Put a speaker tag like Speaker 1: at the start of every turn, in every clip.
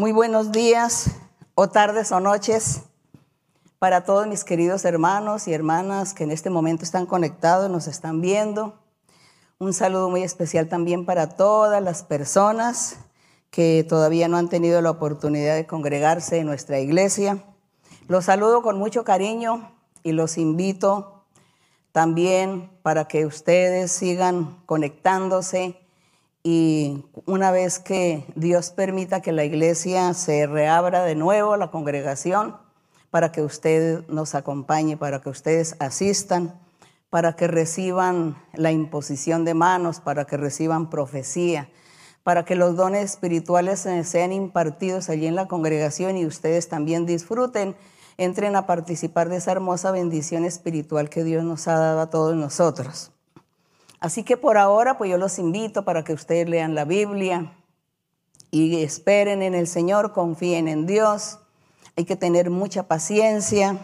Speaker 1: Muy buenos días o tardes o noches para todos mis queridos hermanos y hermanas que en este momento están conectados, nos están viendo. Un saludo muy especial también para todas las personas que todavía no han tenido la oportunidad de congregarse en nuestra iglesia. Los saludo con mucho cariño y los invito también para que ustedes sigan conectándose y una vez que Dios permita que la iglesia se reabra de nuevo, la congregación, para que usted nos acompañe, para que ustedes asistan, para que reciban la imposición de manos, para que reciban profecía, para que los dones espirituales sean impartidos allí en la congregación y ustedes también disfruten, entren a participar de esa hermosa bendición espiritual que Dios nos ha dado a todos nosotros. Así que por ahora, pues yo los invito para que ustedes lean la Biblia y esperen en el Señor, confíen en Dios. Hay que tener mucha paciencia,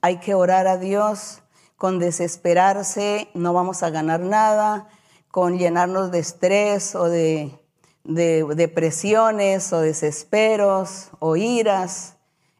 Speaker 1: hay que orar a Dios. Con desesperarse no vamos a ganar nada, con llenarnos de estrés o de, de depresiones o desesperos o iras,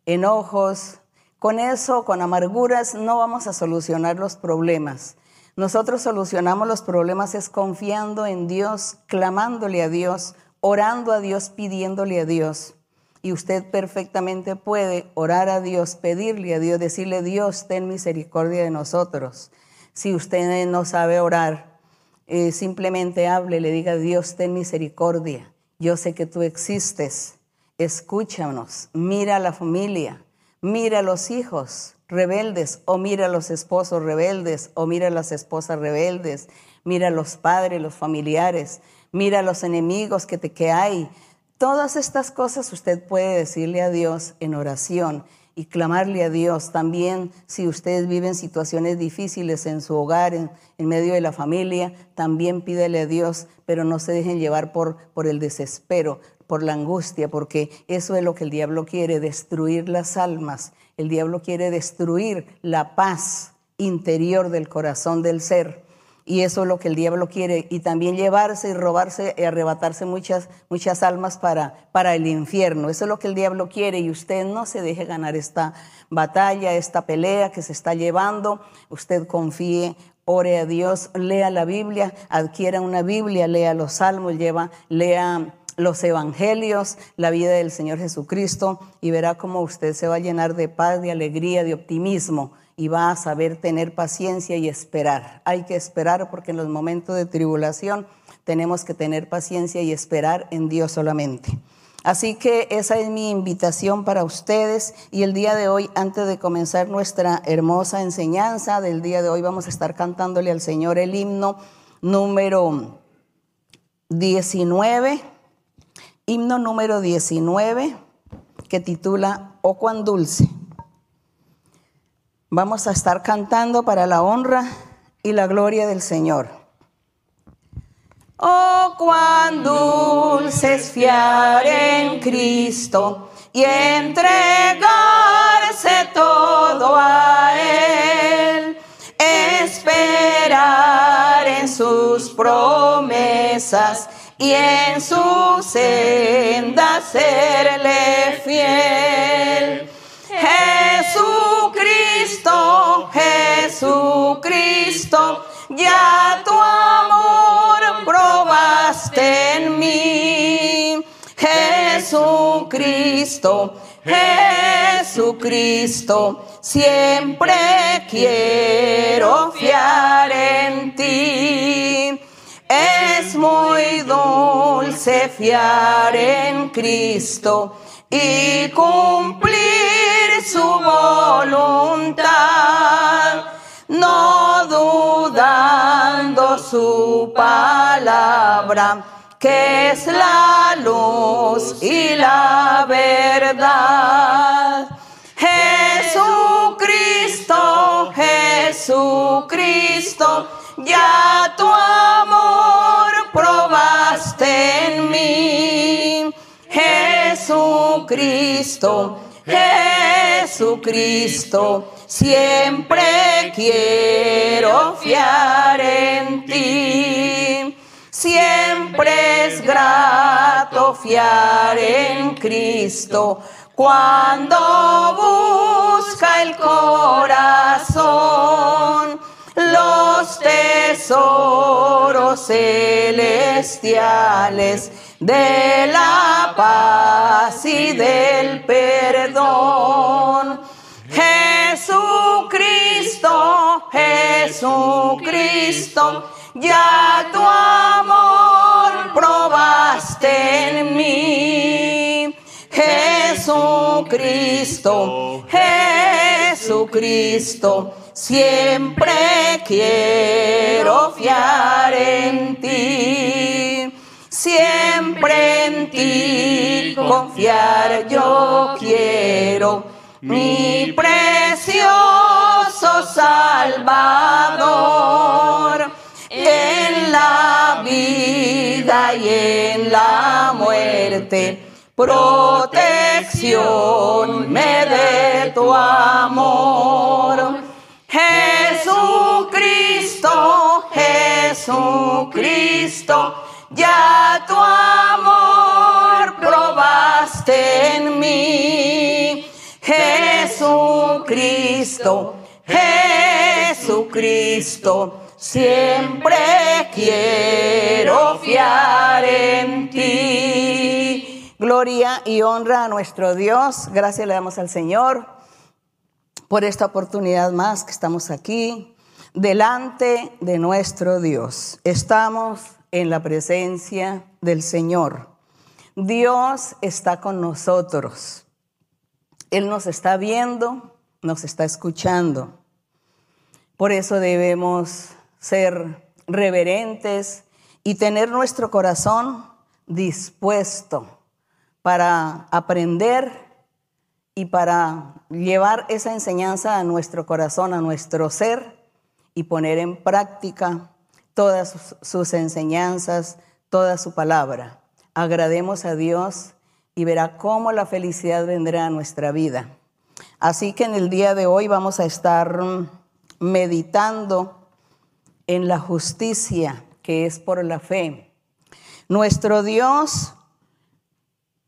Speaker 1: enojos. Con eso, con amarguras, no vamos a solucionar los problemas. Nosotros solucionamos los problemas es confiando en Dios, clamándole a Dios, orando a Dios, pidiéndole a Dios. Y usted perfectamente puede orar a Dios, pedirle a Dios, decirle, Dios, ten misericordia de nosotros. Si usted no sabe orar, eh, simplemente hable, le diga, Dios, ten misericordia. Yo sé que tú existes. Escúchanos, mira a la familia, mira a los hijos, rebeldes, o mira a los esposos rebeldes, o mira a las esposas rebeldes, mira a los padres, los familiares, mira a los enemigos que, te, que hay. Todas estas cosas usted puede decirle a Dios en oración y clamarle a Dios. También si ustedes viven situaciones difíciles en su hogar, en, medio de la familia, también pídele a Dios, pero no se dejen llevar por, por el desespero, por la angustia, porque eso es lo que el diablo quiere, destruir las almas el diablo quiere destruir la paz interior del corazón del ser. Y eso es lo que el diablo quiere. Y también llevarse y robarse y arrebatarse muchas, muchas almas para, para el infierno. Eso es lo que el diablo quiere. Y usted no se deje ganar esta batalla, esta pelea que se está llevando. Usted confíe, ore a Dios, lea la Biblia, adquiera una Biblia, lea los salmos, lleva, lea los evangelios, la vida del Señor Jesucristo y verá cómo usted se va a llenar de paz, de alegría, de optimismo y va a saber tener paciencia y esperar. Hay que esperar porque en los momentos de tribulación tenemos que tener paciencia y esperar en Dios solamente. Así que esa es mi invitación para ustedes y el día de hoy, antes de comenzar nuestra hermosa enseñanza del día de hoy, vamos a estar cantándole al Señor el himno número 19 himno número 19 que titula Oh cuán dulce. Vamos a estar cantando para la honra y la gloria del Señor. Oh cuán dulce es fiar en Cristo y entregarse todo a Él, esperar en sus promesas y en su senda serle fiel. Jesucristo, Jesucristo, ya tu amor probaste en mí. Jesucristo, Jesucristo, siempre quiero fiar en ti. Es muy dulce fiar en Cristo y cumplir su voluntad, no dudando su palabra, que es la luz y la verdad. Jesucristo, Jesucristo, ya Jesucristo, Jesucristo, siempre quiero fiar en ti. Siempre es grato confiar en Cristo cuando busca el corazón los tesoros celestiales de la paz y del perdón. Jesucristo, Jesucristo, ya tu amor probaste en mí. Jesucristo, Jesucristo, siempre quiero fiar en ti. Siempre en ti confiar yo quiero, mi precioso Salvador. En la vida y en la muerte, protección me dé tu amor. Jesucristo, Jesucristo ya tu amor probaste en mí. Jesucristo, Jesucristo, siempre quiero fiar en ti. Gloria y honra a nuestro Dios. Gracias le damos al Señor por esta oportunidad más que estamos aquí delante de nuestro Dios. Estamos en la presencia del Señor. Dios está con nosotros. Él nos está viendo, nos está escuchando. Por eso debemos ser reverentes y tener nuestro corazón dispuesto para aprender y para llevar esa enseñanza a nuestro corazón, a nuestro ser y poner en práctica todas sus enseñanzas, toda su palabra. Agrademos a Dios y verá cómo la felicidad vendrá a nuestra vida. Así que en el día de hoy vamos a estar meditando en la justicia que es por la fe. Nuestro Dios,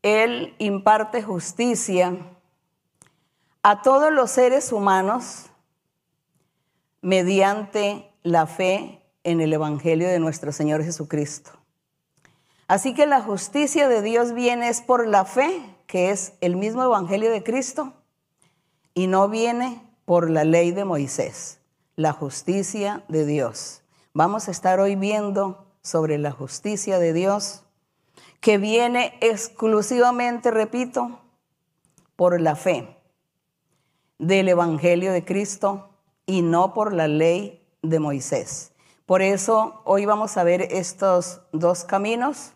Speaker 1: Él imparte justicia a todos los seres humanos mediante la fe en el Evangelio de nuestro Señor Jesucristo. Así que la justicia de Dios viene es por la fe, que es el mismo Evangelio de Cristo, y no viene por la ley de Moisés, la justicia de Dios. Vamos a estar hoy viendo sobre la justicia de Dios, que viene exclusivamente, repito, por la fe del Evangelio de Cristo y no por la ley de Moisés. Por eso hoy vamos a ver estos dos caminos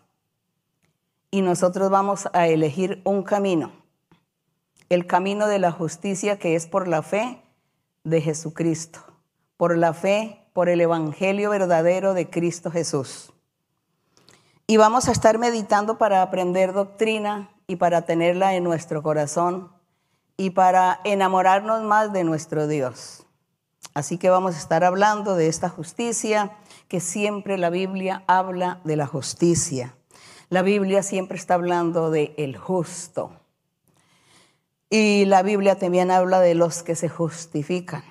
Speaker 1: y nosotros vamos a elegir un camino, el camino de la justicia que es por la fe de Jesucristo, por la fe, por el Evangelio verdadero de Cristo Jesús. Y vamos a estar meditando para aprender doctrina y para tenerla en nuestro corazón y para enamorarnos más de nuestro Dios. Así que vamos a estar hablando de esta justicia, que siempre la Biblia habla de la justicia. La Biblia siempre está hablando de el justo. Y la Biblia también habla de los que se justifican.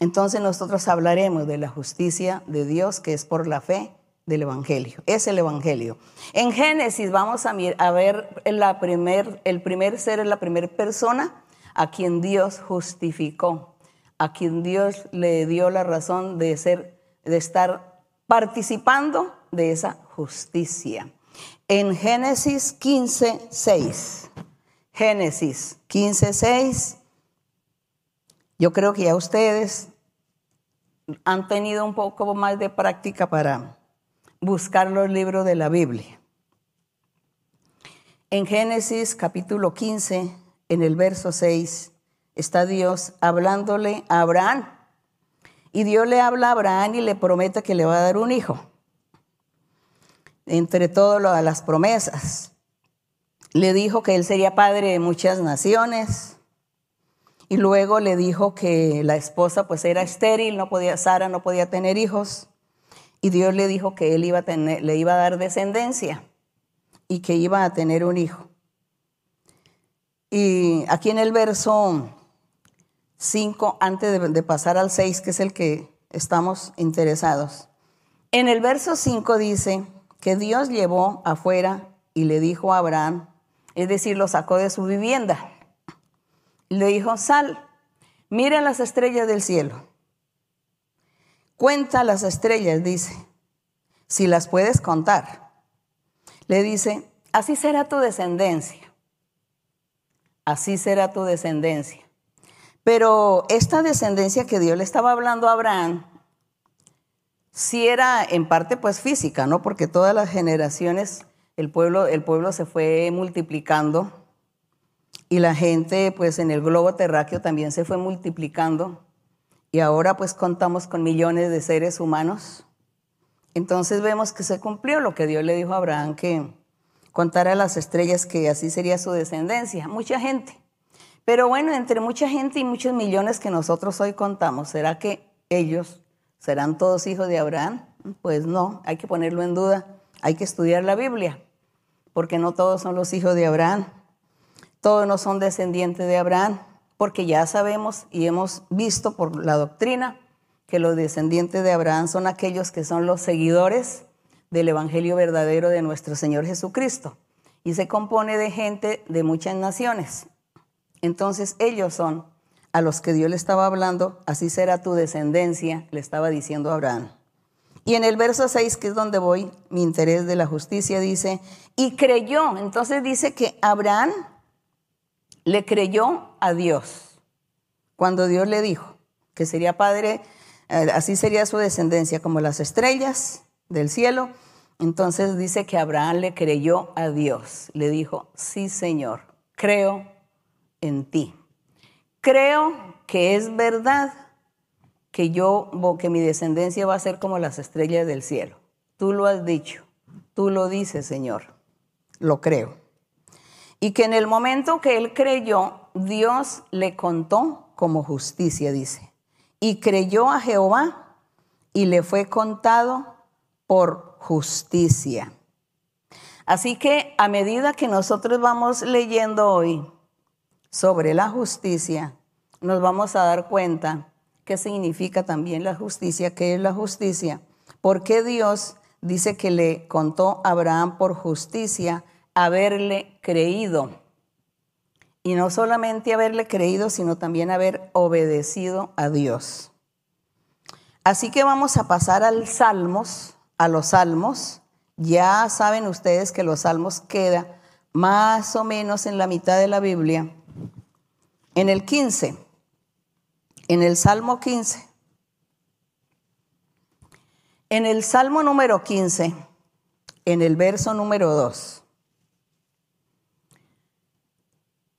Speaker 1: Entonces nosotros hablaremos de la justicia de Dios que es por la fe del Evangelio. Es el Evangelio. En Génesis vamos a, ver la primer, el primer ser, la primera persona a quien Dios justificó a quien Dios le dio la razón de ser, de estar participando de esa justicia. En Génesis 15, 6. Génesis 15, 6. Yo creo que ya ustedes han tenido un poco más de práctica para buscar los libros de la Biblia. En Génesis capítulo 15, en el verso 6, está Dios hablándole a Abraham. Y Dios le habla a Abraham y le promete que le va a dar un hijo. Entre todas las promesas. Le dijo que él sería padre de muchas naciones. Y luego le dijo que la esposa pues era estéril, no podía, Sara no podía tener hijos. Y Dios le dijo que él iba a tener, le iba a dar descendencia. y que iba a tener un hijo. Y aquí en el verso 5, antes de, pasar al 6, que es el que estamos interesados, en el verso 5 dice que Dios llevó afuera y le dijo a Abraham, es decir, lo sacó de su vivienda. Le dijo, sal, mira las estrellas del cielo. Cuenta las estrellas, dice, si las puedes contar. Le dice, así será tu descendencia. Así será tu descendencia. Pero esta descendencia que Dios le estaba hablando a Abraham, sí era en parte pues física, ¿no? Porque todas las generaciones, el pueblo, el pueblo se fue multiplicando y la gente pues en el globo terráqueo también se fue multiplicando y ahora pues contamos con millones de seres humanos. Entonces vemos que se cumplió lo que Dios le dijo a Abraham, que contara las estrellas, que así sería su descendencia. Mucha gente. Pero bueno, entre mucha gente y muchos millones que nosotros hoy contamos, ¿será que ellos serán todos hijos de Abraham? Pues no, hay que ponerlo en duda. Hay que estudiar la Biblia, porque no todos son los hijos de Abraham. Todos no son descendientes de Abraham, porque ya sabemos y hemos visto por la doctrina que los descendientes de Abraham son aquellos que son los seguidores del Evangelio verdadero de nuestro Señor Jesucristo. Y se compone de gente de muchas naciones. Entonces ellos son a los que Dios le estaba hablando, así será tu descendencia, le estaba diciendo a Abraham. Y en el verso 6, que es donde voy, mi interés de la justicia, dice, y creyó. Entonces dice que Abraham le creyó a Dios cuando Dios le dijo que sería padre, eh, así sería su descendencia como las estrellas del cielo. Entonces dice que Abraham le creyó a Dios, le dijo, sí Señor, creo en ti. Creo que es verdad que yo, que mi descendencia va a ser como las estrellas del cielo. Tú lo has dicho, tú lo dices, Señor. Lo creo. Y que en el momento que él creyó, Dios le contó como justicia, dice. Y creyó a Jehová y le fue contado por justicia. Así que a medida que nosotros vamos leyendo hoy sobre la justicia, nos vamos a dar cuenta qué significa también la justicia, qué es la justicia, por qué Dios dice que le contó a Abraham por justicia haberle creído. Y no solamente haberle creído, sino también haber obedecido a Dios. Así que vamos a pasar al Salmos, a los Salmos. Ya saben ustedes que los Salmos queda más o menos en la mitad de la Biblia. En el 15, en el Salmo 15. En el Salmo número 15, en el verso número 2.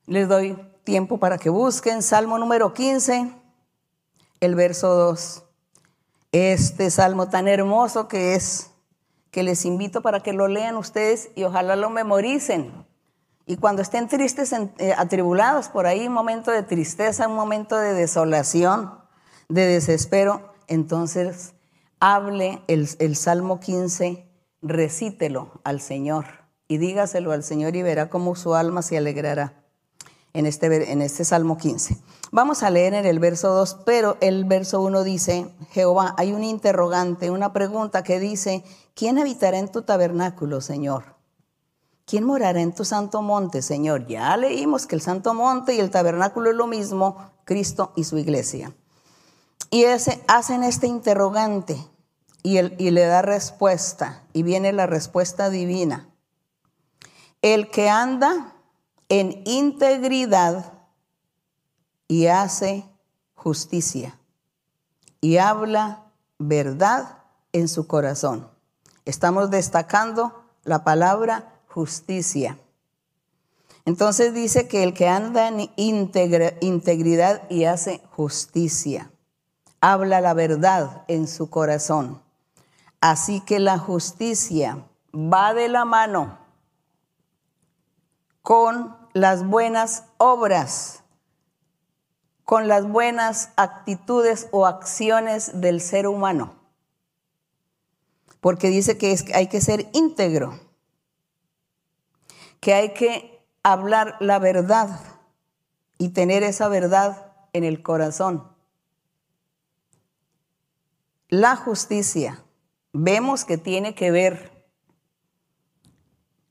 Speaker 1: Les doy tiempo para que busquen Salmo número 15, el verso 2. Este salmo tan hermoso que es, que les invito para que lo lean ustedes y ojalá lo memoricen. Y cuando estén tristes, eh, atribulados por ahí, un momento de tristeza, un momento de desolación, de desespero, entonces hable el, Salmo 15, recítelo al Señor y dígaselo al Señor y verá cómo su alma se alegrará en este, en este Salmo 15. Vamos a leer en el verso 2, pero el verso 1 dice, Jehová, hay un interrogante, una pregunta que dice, ¿quién habitará en tu tabernáculo, Señor? ¿Quién morará en tu santo monte, Señor? Ya leímos que el santo monte y el tabernáculo es lo mismo, Cristo y su iglesia. Y ese, hacen este interrogante y, y le da respuesta, y viene la respuesta divina. El que anda en integridad y hace justicia y habla verdad en su corazón. Estamos destacando la palabra justicia. Entonces dice que el que anda en integridad y hace justicia, habla la verdad en su corazón. Así que la justicia va de la mano con las buenas obras, con las buenas actitudes o acciones del ser humano. Porque dice que hay que ser íntegro. Que hay que hablar la verdad y tener esa verdad en el corazón. La justicia, vemos que tiene que ver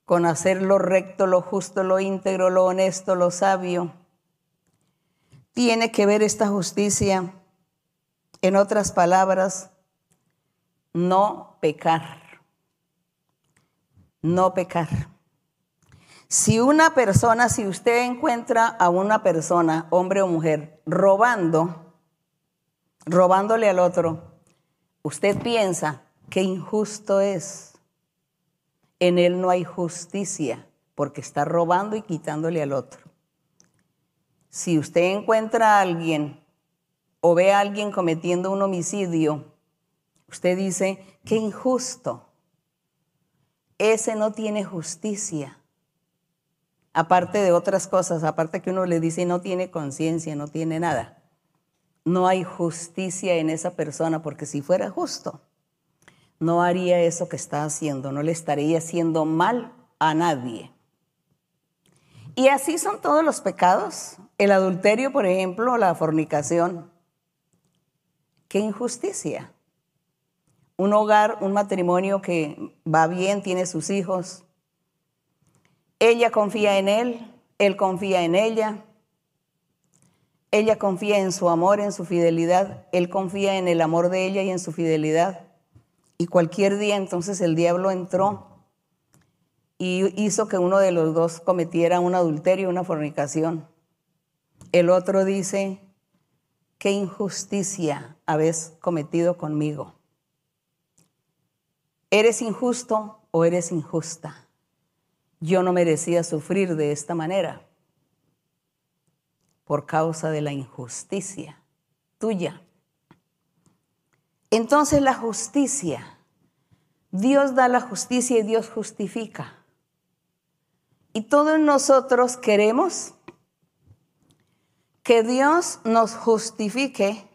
Speaker 1: con hacer lo recto, lo justo, lo íntegro, lo honesto, lo sabio. Tiene que ver esta justicia, en otras palabras, no pecar. No pecar. Si una persona, si usted encuentra a una persona, hombre o mujer, robando, robándole al otro, usted piensa que injusto es en él no hay justicia porque está robando y quitándole al otro. Si usted encuentra a alguien o ve a alguien cometiendo un homicidio, usted dice, qué injusto. Ese no tiene justicia. Aparte de otras cosas, aparte que uno le dice no tiene conciencia, no tiene nada. No hay justicia en esa persona porque si fuera justo, no haría eso que está haciendo, no le estaría haciendo mal a nadie. Y así son todos los pecados. El adulterio, por ejemplo, la fornicación. Qué injusticia. Un hogar, un matrimonio que va bien, tiene sus hijos. Ella confía en él, él confía en ella. Ella confía en su amor, en su fidelidad. Él confía en el amor de ella y en su fidelidad. Y cualquier día entonces el diablo entró y hizo que uno de los dos cometiera un adulterio, una fornicación. El otro dice, qué injusticia habéis cometido conmigo. ¿Eres injusto o eres injusta? Yo no merecía sufrir de esta manera por causa de la injusticia tuya. Entonces la justicia, Dios da la justicia y Dios justifica. Y todos nosotros queremos que Dios nos justifique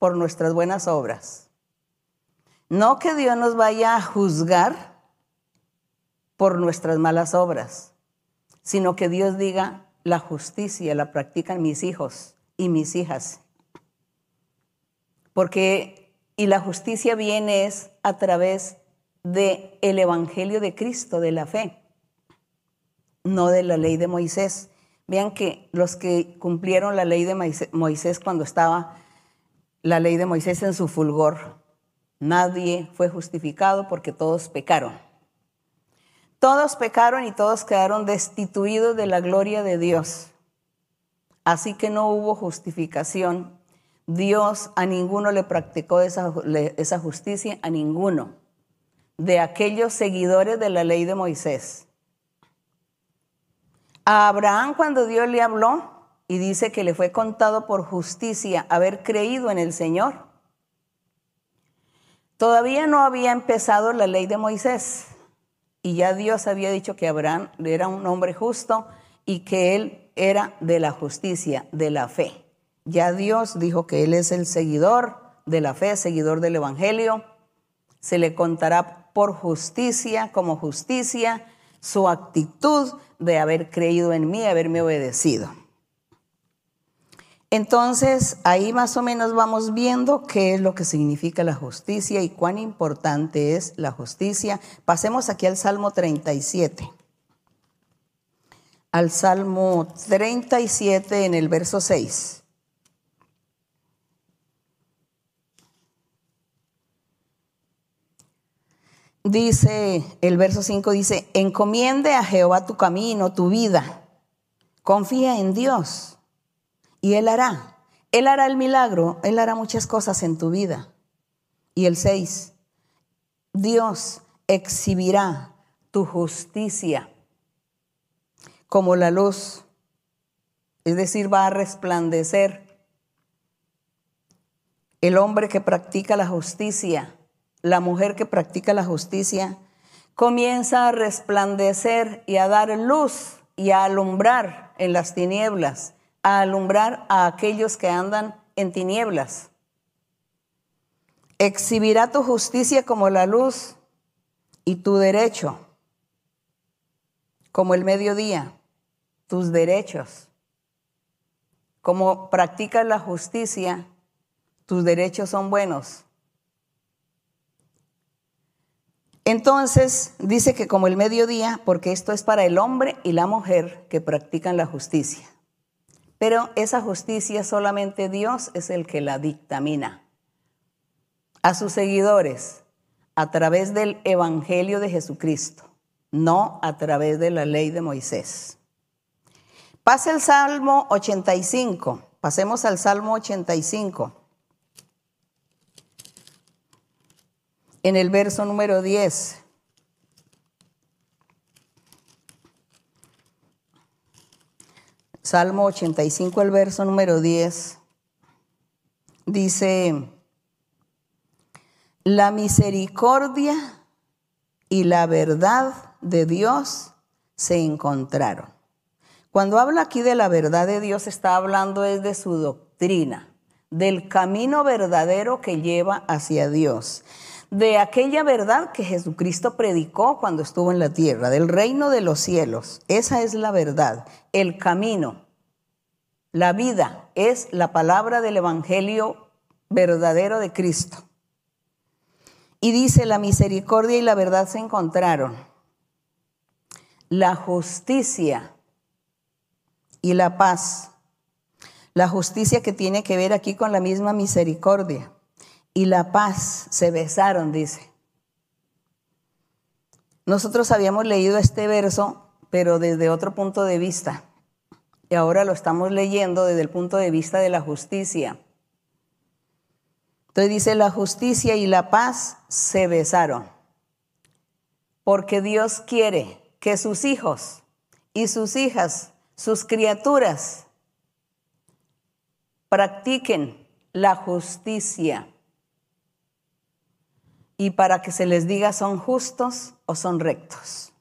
Speaker 1: por nuestras buenas obras. No que Dios nos vaya a juzgar por nuestras malas obras, sino que Dios diga, la justicia la practican mis hijos y mis hijas. Porque y la justicia viene es a través del el evangelio de Cristo, de la fe, no de la ley de Moisés. Vean que los que cumplieron la ley de Moisés cuando estaba la ley de Moisés en su fulgor, nadie fue justificado porque todos pecaron. Todos pecaron y todos quedaron destituidos de la gloria de Dios. Así que no hubo justificación Dios a ninguno le practicó esa, justicia, a ninguno de aquellos seguidores de la ley de Moisés. A Abraham cuando Dios le habló y dice que le fue contado por justicia haber creído en el Señor, todavía no había empezado la ley de Moisés y ya Dios había dicho que Abraham era un hombre justo y que él era de la justicia, de la fe. Ya Dios dijo que Él es el seguidor de la fe, seguidor del Evangelio. Se le contará por justicia, como justicia, su actitud de haber creído en mí, haberme obedecido. Entonces, ahí más o menos vamos viendo qué es lo que significa la justicia y cuán importante es la justicia. Pasemos aquí al Salmo 37. Al Salmo 37 en el verso 6. dice, el verso 5 dice, encomiende a Jehová tu camino, tu vida. Confía en Dios y Él hará. Él hará el milagro, Él hará muchas cosas en tu vida. Y el 6, Dios exhibirá tu justicia como la luz, es decir, va a resplandecer. El hombre que practica la justicia la mujer que practica la justicia, comienza a resplandecer y a dar luz y a alumbrar en las tinieblas, a alumbrar a aquellos que andan en tinieblas. Exhibirá tu justicia como la luz y tu derecho como el mediodía, tus derechos. Como practicas la justicia, tus derechos son buenos. Entonces dice que como el mediodía, porque esto es para el hombre y la mujer que practican la justicia. Pero esa justicia solamente Dios es el que la dictamina. A sus seguidores, a través del Evangelio de Jesucristo, no a través de la ley de Moisés. Pasa el Salmo 85. Pasemos al Salmo 85. En el verso número 10. Salmo 85, el verso número 10. Dice, la misericordia y la verdad de Dios se encontraron. Cuando habla aquí de la verdad de Dios, está hablando es de su doctrina, del camino verdadero que lleva hacia Dios, de aquella verdad que Jesucristo predicó cuando estuvo en la tierra, del reino de los cielos. Esa es la verdad, el camino, la vida, es la palabra del Evangelio verdadero de Cristo. Y dice, la misericordia y la verdad se encontraron. La justicia y la paz. La justicia que tiene que ver aquí con la misma misericordia. Y la paz se besaron, dice. Nosotros habíamos leído este verso, pero desde otro punto de vista. Y ahora lo estamos leyendo desde el punto de vista de la justicia. Entonces dice, la justicia y la paz se besaron, porque Dios quiere que sus hijos y sus hijas, sus criaturas, practiquen la justicia. Y para que se les diga son justos o son rectos.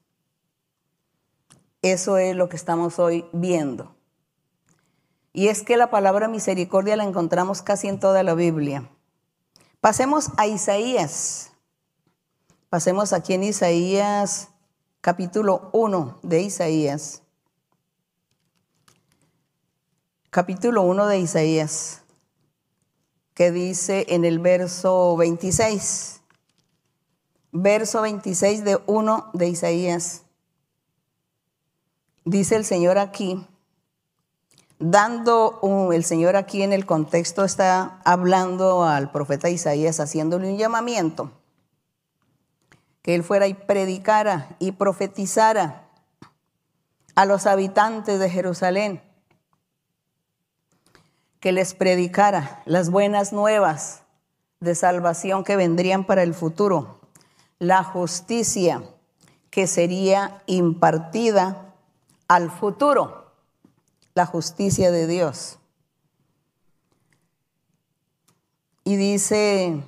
Speaker 1: Eso es lo que estamos hoy viendo. Y es que la palabra misericordia la encontramos casi en toda la Biblia. Pasemos a Isaías. Pasemos aquí en Isaías, capítulo 1 de Isaías. Capítulo 1 de Isaías, que dice en el verso 26. Verso 26 de 1 de Isaías. Dice el Señor aquí, dando el Señor aquí en el contexto está hablando al profeta Isaías, haciéndole un llamamiento, que él fuera y predicara y profetizara a los habitantes de Jerusalén, que les predicara las buenas nuevas de salvación que vendrían para el futuro, la justicia que sería impartida al futuro la justicia de Dios. Y dice,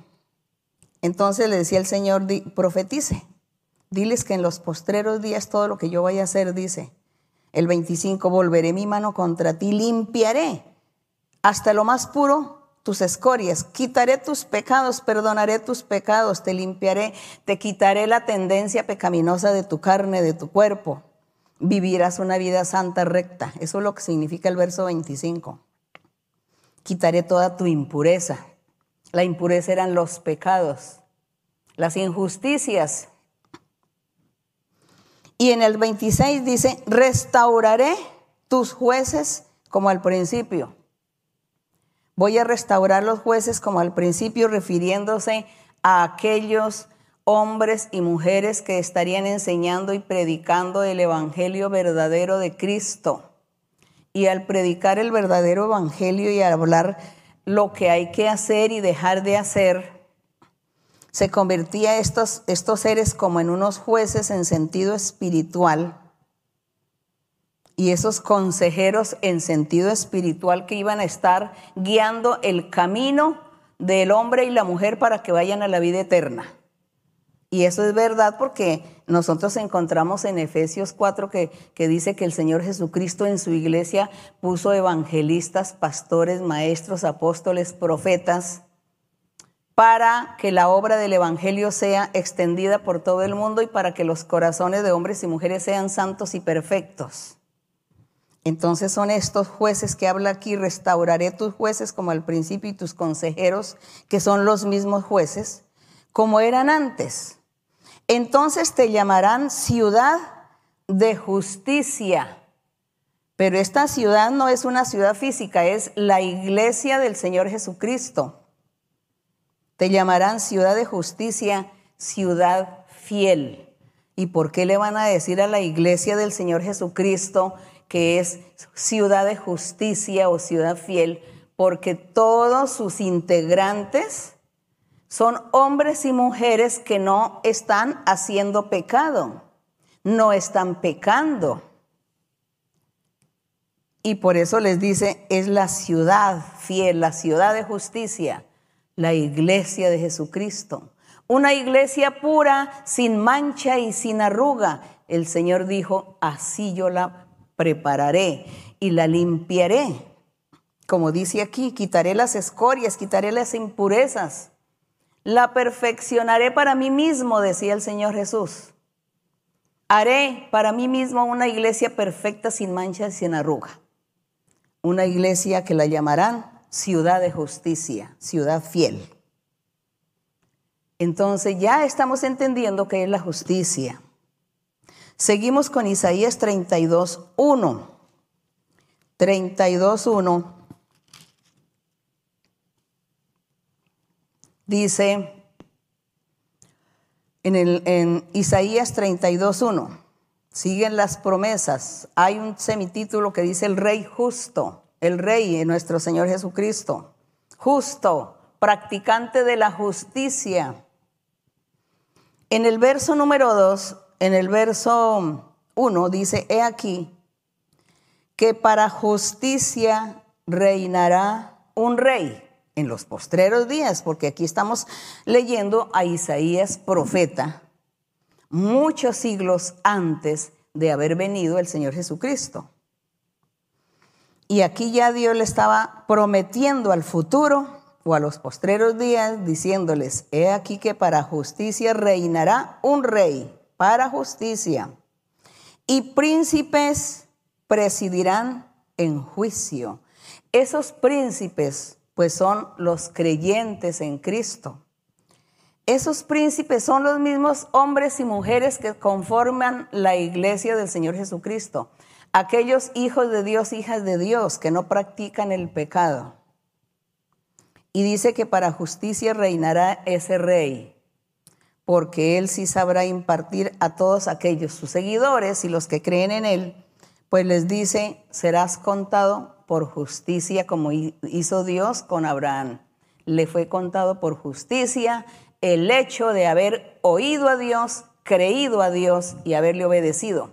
Speaker 1: entonces le decía el Señor, profetice, diles que en los postreros días todo lo que yo vaya a hacer, dice, el 25, volveré mi mano contra ti, limpiaré hasta lo más puro tus escorias, quitaré tus pecados, perdonaré tus pecados, te limpiaré, te quitaré la tendencia pecaminosa de tu carne, de tu cuerpo vivirás una vida santa recta. Eso es lo que significa el verso 25. Quitaré toda tu impureza. La impureza eran los pecados, las injusticias. Y en el 26 dice, restauraré tus jueces como al principio. Voy a restaurar los jueces como al principio, refiriéndose a aquellos hombres y mujeres que estarían enseñando y predicando el Evangelio verdadero de Cristo. Y al predicar el verdadero Evangelio y hablar lo que hay que hacer y dejar de hacer, se convertía estos, estos seres como en unos jueces en sentido espiritual y esos consejeros en sentido espiritual que iban a estar guiando el camino del hombre y la mujer para que vayan a la vida eterna. Y eso es verdad porque nosotros encontramos en Efesios 4 que, que, dice que el Señor Jesucristo en su iglesia puso evangelistas, pastores, maestros, apóstoles, profetas, para que la obra del Evangelio sea extendida por todo el mundo y para que los corazones de hombres y mujeres sean santos y perfectos. Entonces son estos jueces que habla aquí, restauraré tus jueces como al principio y tus consejeros, que son los mismos jueces, como eran antes. Entonces te llamarán ciudad de justicia. Pero esta ciudad no es una ciudad física, es la iglesia del Señor Jesucristo. Te llamarán ciudad de justicia, ciudad fiel. ¿Y por qué le van a decir a la iglesia del Señor Jesucristo que es ciudad de justicia o ciudad fiel? Porque todos sus integrantes son hombres y mujeres que no están haciendo pecado, no están pecando. Y por eso les dice, es la ciudad fiel, la ciudad de justicia la iglesia de Jesucristo. Una iglesia pura, sin mancha y sin arruga. El Señor dijo, así yo la prepararé y la limpiaré. Como dice aquí, quitaré las escorias, quitaré las impurezas. La perfeccionaré para mí mismo, decía el Señor Jesús. Haré para mí mismo una iglesia perfecta, sin mancha y sin arruga. Una iglesia que la llamarán ciudad de justicia, ciudad fiel. Entonces ya estamos entendiendo qué es la justicia. Seguimos con Isaías 32, 1. 32, 1. Dice en, el, en Isaías 32, 1. Siguen las promesas. Hay un semitítulo que dice el rey justo el Rey, nuestro Señor Jesucristo, justo, practicante de la justicia. En el verso número 2, en el verso 1 dice, he aquí que para justicia reinará un rey en los postreros días, porque aquí estamos leyendo a Isaías profeta, muchos siglos antes de haber venido el Señor Jesucristo. Y aquí ya Dios le estaba prometiendo al futuro o a los postreros días, diciéndoles, he aquí que para justicia reinará un rey, para justicia, y príncipes presidirán en juicio. Esos príncipes, pues son los creyentes en Cristo. Esos príncipes son los mismos hombres y mujeres que conforman la iglesia del Señor Jesucristo aquellos hijos de Dios, hijas de Dios, que no practican el pecado. Y dice que para justicia reinará ese rey, porque él sí sabrá impartir a todos aquellos sus seguidores y los que creen en él, pues les dice, serás contado por justicia como hizo Dios con Abraham. Le fue contado por justicia el hecho de haber oído a Dios, creído a Dios y haberle obedecido.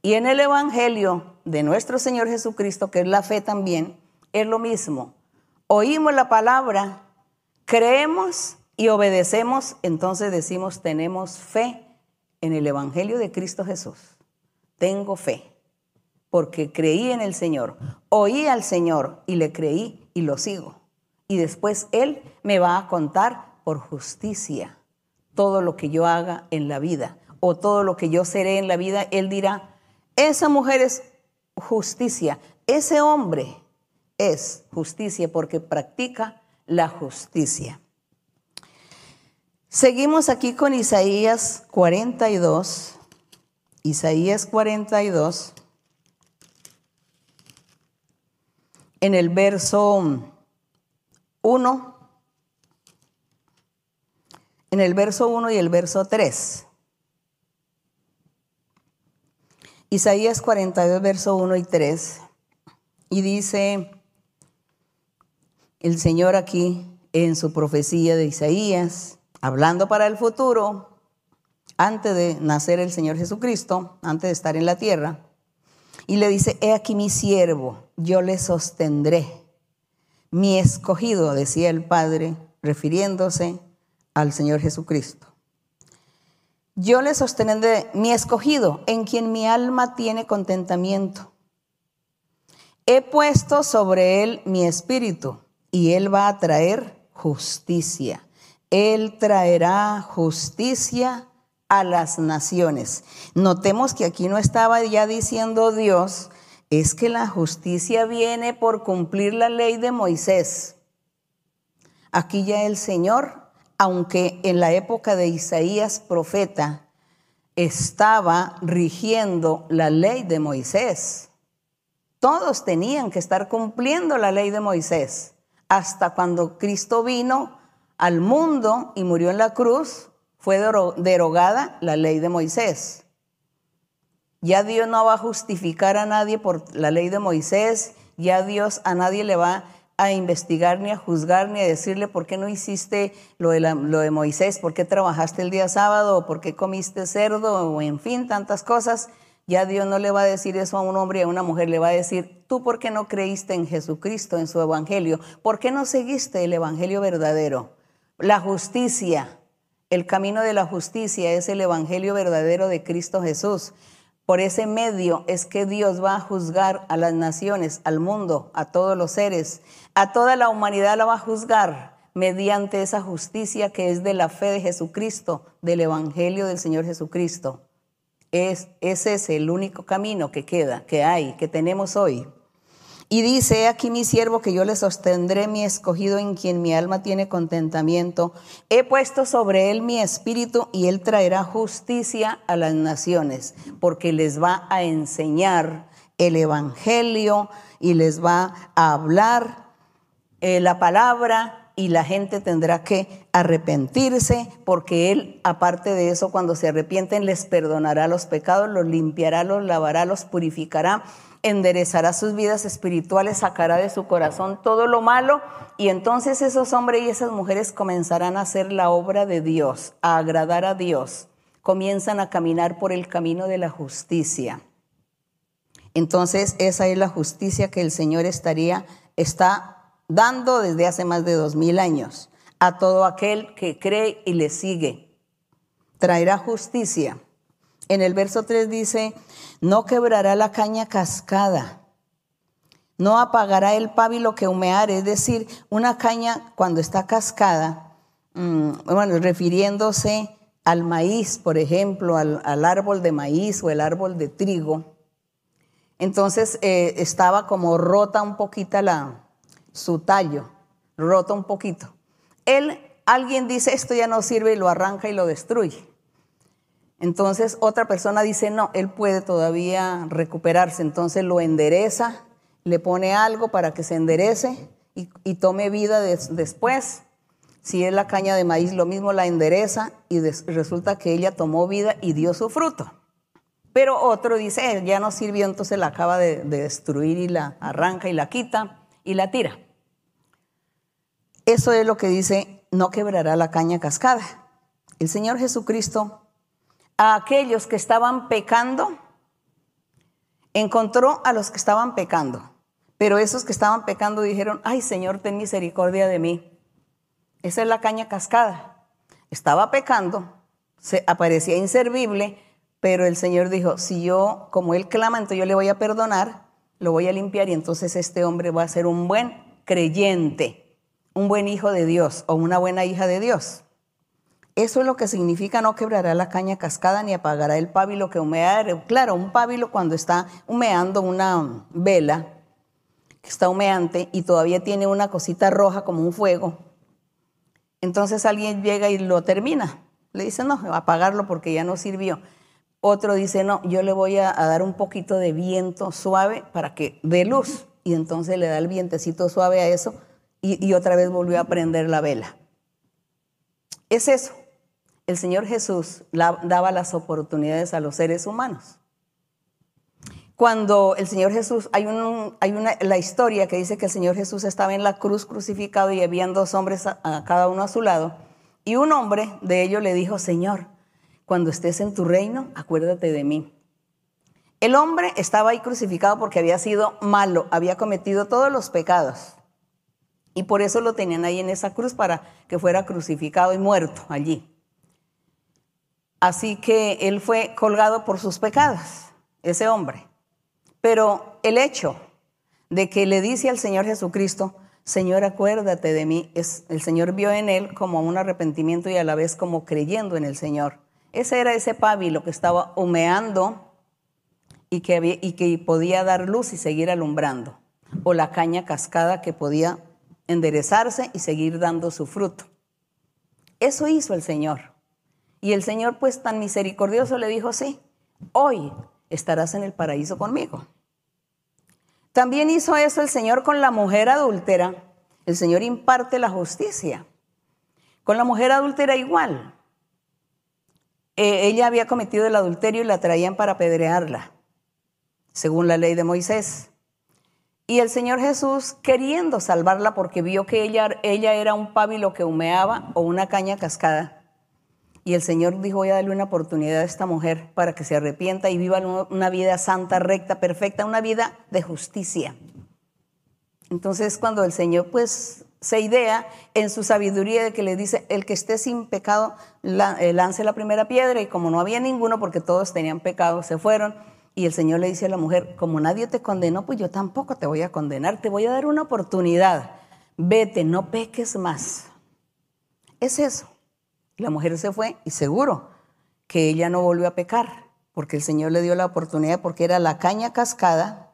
Speaker 1: Y en el Evangelio de nuestro Señor Jesucristo, que es la fe también, es lo mismo. Oímos la palabra, creemos y obedecemos, entonces decimos tenemos fe en el Evangelio de Cristo Jesús. Tengo fe, porque creí en el Señor, oí al Señor y le creí y lo sigo. Y después Él me va a contar por justicia todo lo que yo haga en la vida o todo lo que yo seré en la vida. Él dirá, esa mujer es justicia. Ese hombre es justicia porque practica la justicia. Seguimos aquí con Isaías 42. Isaías 42. En el verso 1. En el verso 1 y el verso 3. Isaías 42, verso 1 y 3. Y dice el Señor aquí en su profecía de Isaías, hablando para el futuro, antes de nacer el Señor Jesucristo, antes de estar en la tierra, y le dice, he aquí mi siervo, yo le sostendré. Mi escogido, decía el Padre, refiriéndose al Señor Jesucristo. Yo le sostendré mi escogido, en quien mi alma tiene contentamiento. He puesto sobre él mi espíritu y él va a traer justicia. Él traerá justicia a las naciones. Notemos que aquí no estaba ya diciendo Dios, es que la justicia viene por cumplir la ley de Moisés. Aquí ya el Señor, aunque en la época de Isaías profeta estaba rigiendo la ley de Moisés, todos tenían que estar cumpliendo la ley de Moisés. Hasta cuando Cristo vino al mundo y murió en la cruz, fue derogada la ley de Moisés. Ya Dios no va a justificar a nadie por la ley de Moisés, ya Dios a nadie le va a investigar, ni a juzgar, ni a decirle por qué no hiciste lo de, Moisés, por qué trabajaste el día sábado, por qué comiste cerdo, o en fin, tantas cosas. Ya Dios no le va a decir eso a un hombre y a una mujer, le va a decir, tú por qué no creíste en Jesucristo, en su evangelio, por qué no seguiste el evangelio verdadero. La justicia, el camino de la justicia es el Evangelio verdadero de Cristo Jesús. Por ese medio es que Dios va a juzgar a las naciones, al mundo, a todos los seres, a toda la humanidad la va a juzgar mediante esa justicia que es de la fe de Jesucristo, del Evangelio del Señor Jesucristo. Es, ese es el único camino que queda, que hay, que tenemos hoy. Y dice, aquí mi siervo que yo le sostendré mi escogido en quien mi alma tiene contentamiento. He puesto sobre él mi espíritu y él traerá justicia a las naciones, porque les va a enseñar el evangelio y les va a hablar eh, la palabra y la gente tendrá que arrepentirse, porque Él, aparte de eso, cuando se arrepienten, les perdonará los pecados, los limpiará, los lavará, los purificará enderezará sus vidas espirituales, sacará de su corazón todo lo malo y entonces esos hombres y esas mujeres comenzarán a hacer la obra de Dios, a agradar a Dios, comienzan a caminar por el camino de la justicia. Entonces esa es la justicia que el Señor estaría, está dando desde hace más de dos mil años a todo aquel que cree y le sigue. Traerá justicia. En el verso 3 dice, no quebrará la caña cascada, no apagará el pábilo que humeare, es decir, una caña cuando está cascada, mm, bueno, refiriéndose al maíz, por ejemplo, al, árbol de maíz o el árbol de trigo. Entonces eh, estaba como rota un poquito la, su tallo, rota un poquito. Él, alguien dice, esto ya no sirve y lo arranca y lo destruye. Entonces otra persona dice, no, él puede todavía recuperarse, entonces lo endereza, le pone algo para que se enderece y, tome vida después. Si es la caña de maíz, lo mismo la endereza y resulta que ella tomó vida y dio su fruto. Pero otro dice, eh, ya no sirvió, entonces la acaba de destruir y la arranca y la quita y la tira. Eso es lo que dice, no quebrará la caña cascada. El Señor Jesucristo a aquellos que estaban pecando, encontró a los que estaban pecando. Pero esos que estaban pecando dijeron, ay Señor, ten misericordia de mí. Esa es la caña cascada. Estaba pecando, se aparecía inservible, pero el Señor dijo, si yo, como Él clama, entonces yo le voy a perdonar, lo voy a limpiar y entonces este hombre va a ser un buen creyente, un buen hijo de Dios o una buena hija de Dios. Eso es lo que significa no quebrará la caña cascada ni apagará el pábilo que humea. Claro, un pábilo cuando está humeando una vela, que está humeante y todavía tiene una cosita roja como un fuego, entonces alguien llega y lo termina. Le dice, no, apagarlo porque ya no sirvió. Otro dice, no, yo le voy a, dar un poquito de viento suave para que dé luz. Y entonces le da el vientecito suave a eso y, y otra vez volvió a prender la vela. Es eso el Señor Jesús daba las oportunidades a los seres humanos. Cuando el Señor Jesús, hay, una, la historia que dice que el Señor Jesús estaba en la cruz crucificado y habían dos hombres a, cada uno a su lado, y un hombre de ellos le dijo, Señor, cuando estés en tu reino, acuérdate de mí. El hombre estaba ahí crucificado porque había sido malo, había cometido todos los pecados. Y por eso lo tenían ahí en esa cruz para que fuera crucificado y muerto allí. Así que él fue colgado por sus pecados, ese hombre. Pero el hecho de que le dice al Señor Jesucristo, Señor, acuérdate de mí. El Señor vio en él como un arrepentimiento y a la vez como creyendo en el Señor. Ese era ese pábilo que estaba humeando y que podía dar luz y seguir alumbrando. O la caña cascada que podía enderezarse y seguir dando su fruto. Eso hizo el Señor. Y el Señor, pues tan misericordioso, le dijo, sí, hoy estarás en el paraíso conmigo. También hizo eso el Señor con la mujer adúltera. El Señor imparte la justicia. Con la mujer adúltera igual. Eh, ella había cometido el adulterio y la traían para apedrearla, según la ley de Moisés. Y el Señor Jesús, queriendo salvarla porque vio que ella, ella era un pábilo que humeaba o una caña cascada, y el Señor dijo, voy a darle una oportunidad a esta mujer para que se arrepienta y viva una vida santa, recta, perfecta, una vida de justicia. Entonces cuando el Señor pues se idea en su sabiduría de que le dice, el que esté sin pecado, eh, lance la primera piedra y como no había ninguno porque todos tenían pecado, se fueron y el Señor le dice a la mujer, como nadie te condenó, pues yo tampoco te voy a condenar, te voy a dar una oportunidad. Vete, no peques más. Es eso. La mujer se fue y seguro que ella no volvió a pecar, porque el Señor le dio la oportunidad, porque era la caña cascada,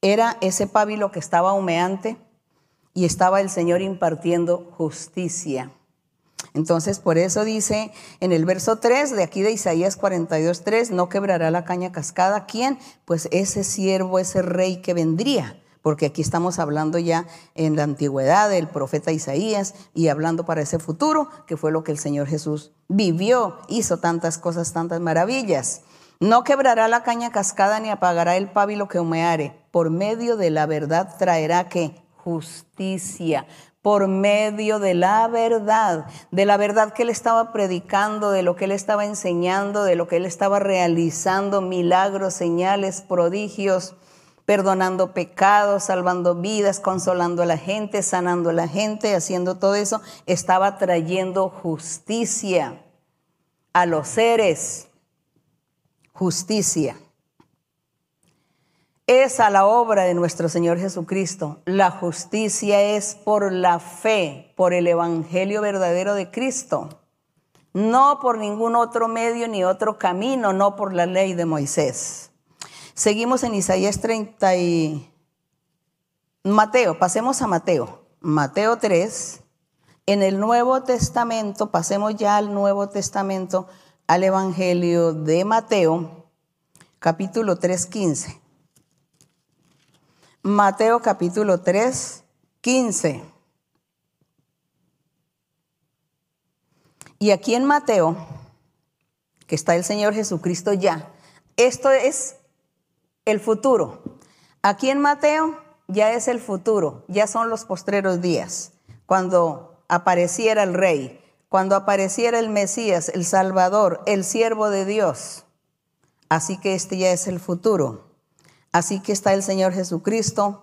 Speaker 1: era ese pábilo que estaba humeante y estaba el Señor impartiendo justicia. Entonces, por eso dice en el verso 3 de aquí de Isaías 42, 3, no quebrará la caña cascada. ¿Quién? Pues ese siervo, ese rey que vendría. Porque aquí estamos hablando ya en la antigüedad del profeta Isaías y hablando para ese futuro, que fue lo que el Señor Jesús vivió, hizo tantas cosas, tantas maravillas. No quebrará la caña cascada ni apagará el pábilo que humeare. Por medio de la verdad traerá que justicia por medio de la verdad, de la verdad que él estaba predicando, de lo que él estaba enseñando, de lo que él estaba realizando, milagros, señales, prodigios, perdonando pecados, salvando vidas, consolando a la gente, sanando a la gente, haciendo todo eso, estaba trayendo justicia a los seres, justicia es a la obra de nuestro Señor Jesucristo. La justicia es por la fe, por el Evangelio verdadero de Cristo, no por ningún otro medio ni otro camino, no por la ley de Moisés. Seguimos en Isaías 30 y Mateo, pasemos a Mateo, Mateo 3. En el Nuevo Testamento, pasemos ya al Nuevo Testamento, al Evangelio de Mateo, capítulo 3, 15. Mateo capítulo 3, 15. Y aquí en Mateo, que está el Señor Jesucristo ya, esto es el futuro. Aquí en Mateo ya es el futuro, ya son los postreros días, cuando apareciera el Rey, cuando apareciera el Mesías, el Salvador, el siervo de Dios. Así que este ya es el futuro. Así que está el Señor Jesucristo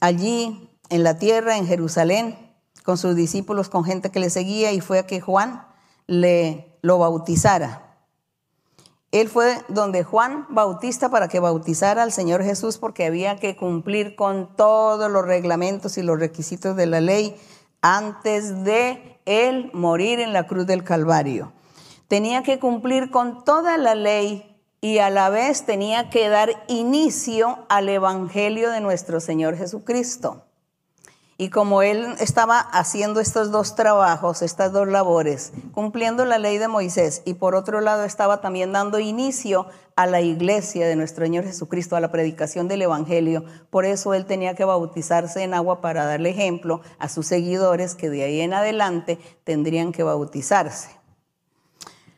Speaker 1: allí en la tierra, en Jerusalén, con sus discípulos, con gente que le seguía, y fue a que Juan le lo bautizara. Él fue donde Juan Bautista para que bautizara al Señor Jesús porque había que cumplir con todos los reglamentos y los requisitos de la ley antes de él morir en la cruz del Calvario. Tenía que cumplir con toda la ley y a la vez tenía que dar inicio al Evangelio de nuestro Señor Jesucristo. Y como él estaba haciendo estos dos trabajos, estas dos labores, cumpliendo la ley de Moisés y por otro lado estaba también dando inicio a la iglesia de nuestro Señor Jesucristo, a la predicación del Evangelio, por eso él tenía que bautizarse en agua para darle ejemplo a sus seguidores que de ahí en adelante tendrían que bautizarse.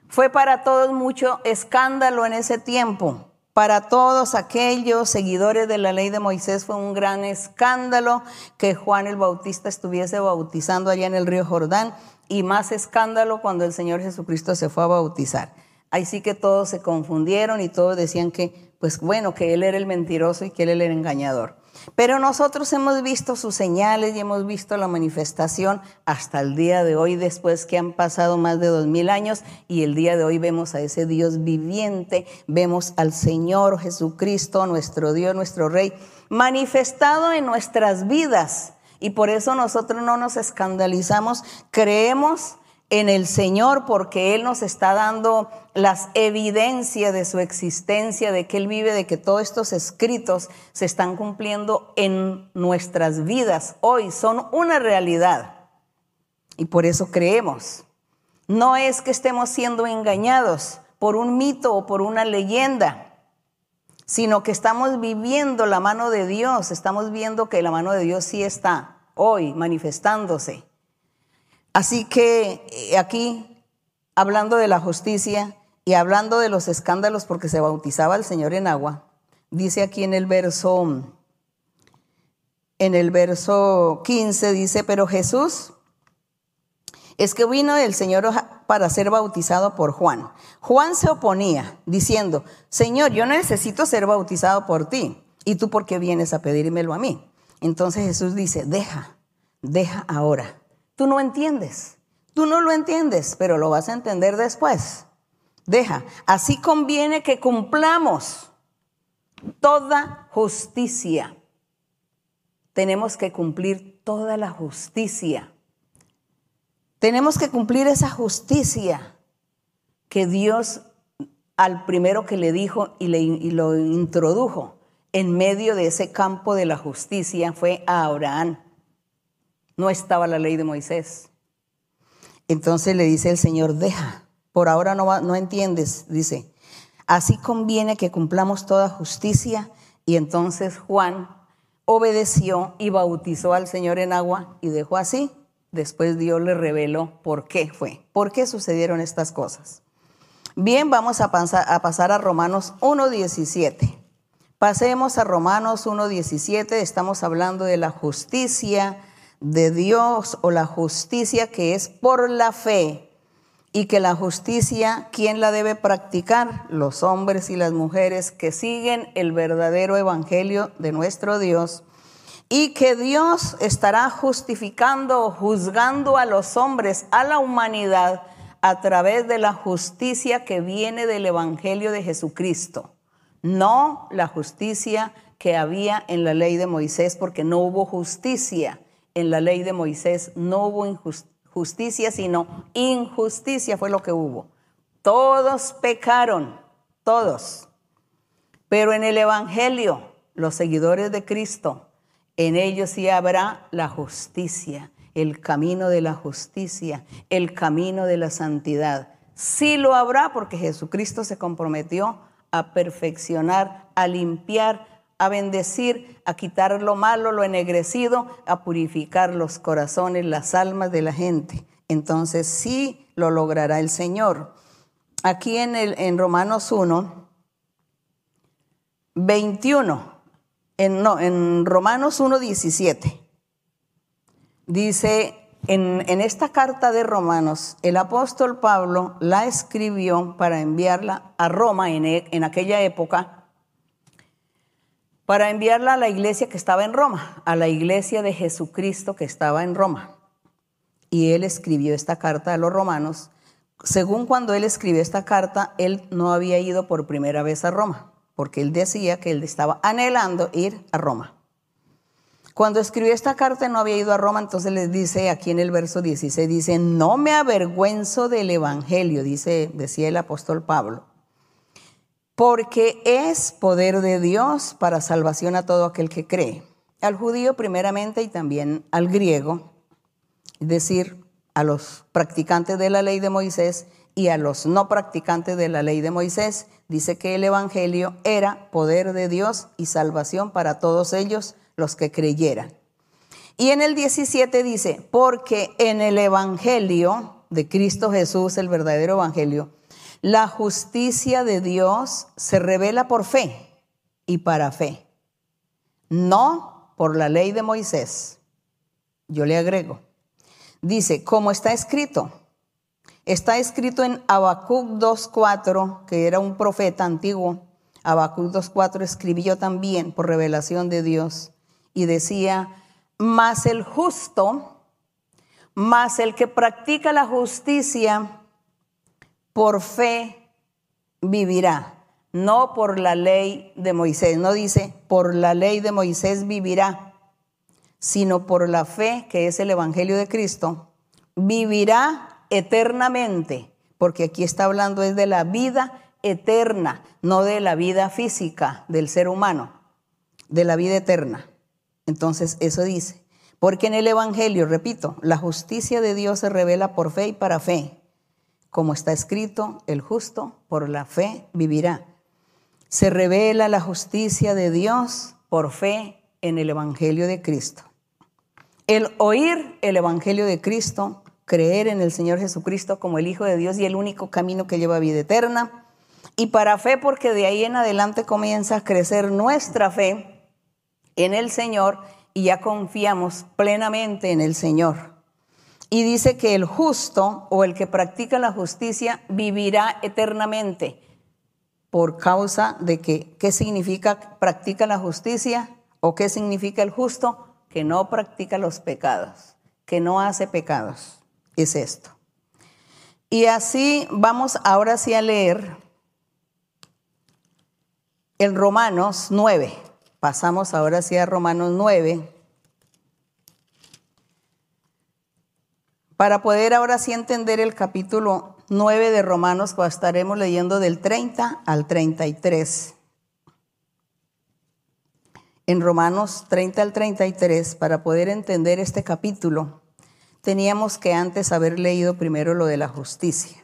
Speaker 1: Fue para todos mucho escándalo en ese tiempo. Para todos aquellos seguidores de la ley de Moisés fue un gran escándalo que Juan el Bautista estuviese bautizando allá en el río Jordán y más escándalo cuando el Señor Jesucristo se fue a bautizar. Ahí sí que todos se confundieron y todos decían que, pues bueno, que él era el mentiroso y que él era el engañador. Pero nosotros hemos visto sus señales y hemos visto la manifestación hasta el día de hoy, después que han pasado más de dos mil años y el día de hoy vemos a ese Dios viviente, vemos al Señor Jesucristo, nuestro Dios, nuestro Rey, manifestado en nuestras vidas. Y por eso nosotros no nos escandalizamos, creemos en el Señor porque Él nos está dando las evidencias de su existencia, de que Él vive, de que todos estos escritos se están cumpliendo en nuestras vidas hoy, son una realidad. Y por eso creemos. No es que estemos siendo engañados por un mito o por una leyenda, sino que estamos viviendo la mano de Dios, estamos viendo que la mano de Dios sí está hoy manifestándose. Así que eh, aquí, hablando de la justicia y hablando de los escándalos porque se bautizaba el Señor en agua, dice aquí en el verso en el verso 15 dice, "Pero Jesús es que vino el Señor para ser bautizado por Juan. Juan se oponía, diciendo, Señor, yo necesito ser bautizado por ti. ¿Y tú por qué vienes a pedírmelo a mí? Entonces Jesús dice, deja, deja ahora. Tú no entiendes, tú no lo entiendes, pero lo vas a entender después. Deja, así conviene que cumplamos toda justicia. Tenemos que cumplir toda la justicia. Tenemos que cumplir esa justicia que Dios al primero que le dijo y, le, lo introdujo en medio de ese campo de la justicia fue a Abraham. No estaba la ley de Moisés. Entonces le dice el Señor, deja, por ahora no, no entiendes, dice, así conviene que cumplamos toda justicia. Y entonces Juan obedeció y bautizó al Señor en agua y dejó así después Dios le reveló por qué fue, por qué sucedieron estas cosas. Bien, vamos a pasar a, Romanos 1.17. Pasemos a Romanos 1.17, estamos hablando de la justicia de Dios o la justicia que es por la fe y que la justicia, ¿quién la debe practicar? Los hombres y las mujeres que siguen el verdadero evangelio de nuestro Dios y que Dios estará justificando o juzgando a los hombres, a la humanidad, a través de la justicia que viene del Evangelio de Jesucristo. No la justicia que había en la ley de Moisés, porque no hubo justicia. En la ley de Moisés no hubo justicia, sino injusticia fue lo que hubo. Todos pecaron, todos. Pero en el Evangelio, los seguidores de Cristo, en ellos sí habrá la justicia, el camino de la justicia, el camino de la santidad. Sí lo habrá porque Jesucristo se comprometió a perfeccionar, a limpiar, a bendecir, a quitar lo malo, lo ennegrecido, a purificar los corazones, las almas de la gente. Entonces sí lo logrará el Señor. Aquí en, el, en Romanos 1, 21 en, no, en Romanos 1.17. Dice, en, en, esta carta de Romanos, el apóstol Pablo la escribió para enviarla a Roma en, e, en aquella época, para enviarla a la iglesia que estaba en Roma, a la iglesia de Jesucristo que estaba en Roma. Y él escribió esta carta a los romanos. Según cuando él escribió esta carta, él no había ido por primera vez a Roma porque él decía que él estaba anhelando ir a Roma. Cuando escribió esta carta no había ido a Roma, entonces les dice aquí en el verso 16, dice, no me avergüenzo del Evangelio, dice, decía el apóstol Pablo, porque es poder de Dios para salvación a todo aquel que cree, al judío primeramente y también al griego, es decir, a los practicantes de la ley de Moisés y a los no practicantes de la ley de Moisés, dice que el Evangelio era poder de Dios y salvación para todos ellos los que creyeran. Y en el 17 dice, porque en el Evangelio de Cristo Jesús, el verdadero Evangelio, la justicia de Dios se revela por fe y para fe, no por la ley de Moisés. Yo le agrego, dice, como está escrito, Está escrito en Habacuc 2.4, que era un profeta antiguo. Habacuc 2.4 escribió también por revelación de Dios y decía, mas el justo, mas el que practica la justicia, por fe vivirá, no por la ley de Moisés. No dice, por la ley de Moisés vivirá, sino por la fe, que es el Evangelio de Cristo, vivirá eternamente, porque aquí está hablando es de la vida eterna, no de la vida física del ser humano, de la vida eterna. Entonces, eso dice, porque en el Evangelio, repito, la justicia de Dios se revela por fe y para fe. Como está escrito, el justo por la fe vivirá. Se revela la justicia de Dios por fe en el Evangelio de Cristo. El oír el Evangelio de Cristo, creer en el Señor Jesucristo como el Hijo de Dios y el único camino que lleva a vida eterna. Y para fe, porque de ahí en adelante comienza a crecer nuestra fe en el Señor y ya confiamos plenamente en el Señor. Y dice que el justo o el que practica la justicia vivirá eternamente por causa de que, ¿qué significa practica la justicia? ¿O qué significa el justo? Que no practica los pecados, que no hace pecados. Es esto. Y así vamos ahora sí a leer el Romanos 9. Pasamos ahora sí a Romanos 9. Para poder ahora sí entender el capítulo 9 de Romanos, pues estaremos leyendo del 30 al 33. En Romanos 30 al 33, para poder entender este capítulo, teníamos que antes haber leído primero lo de la justicia.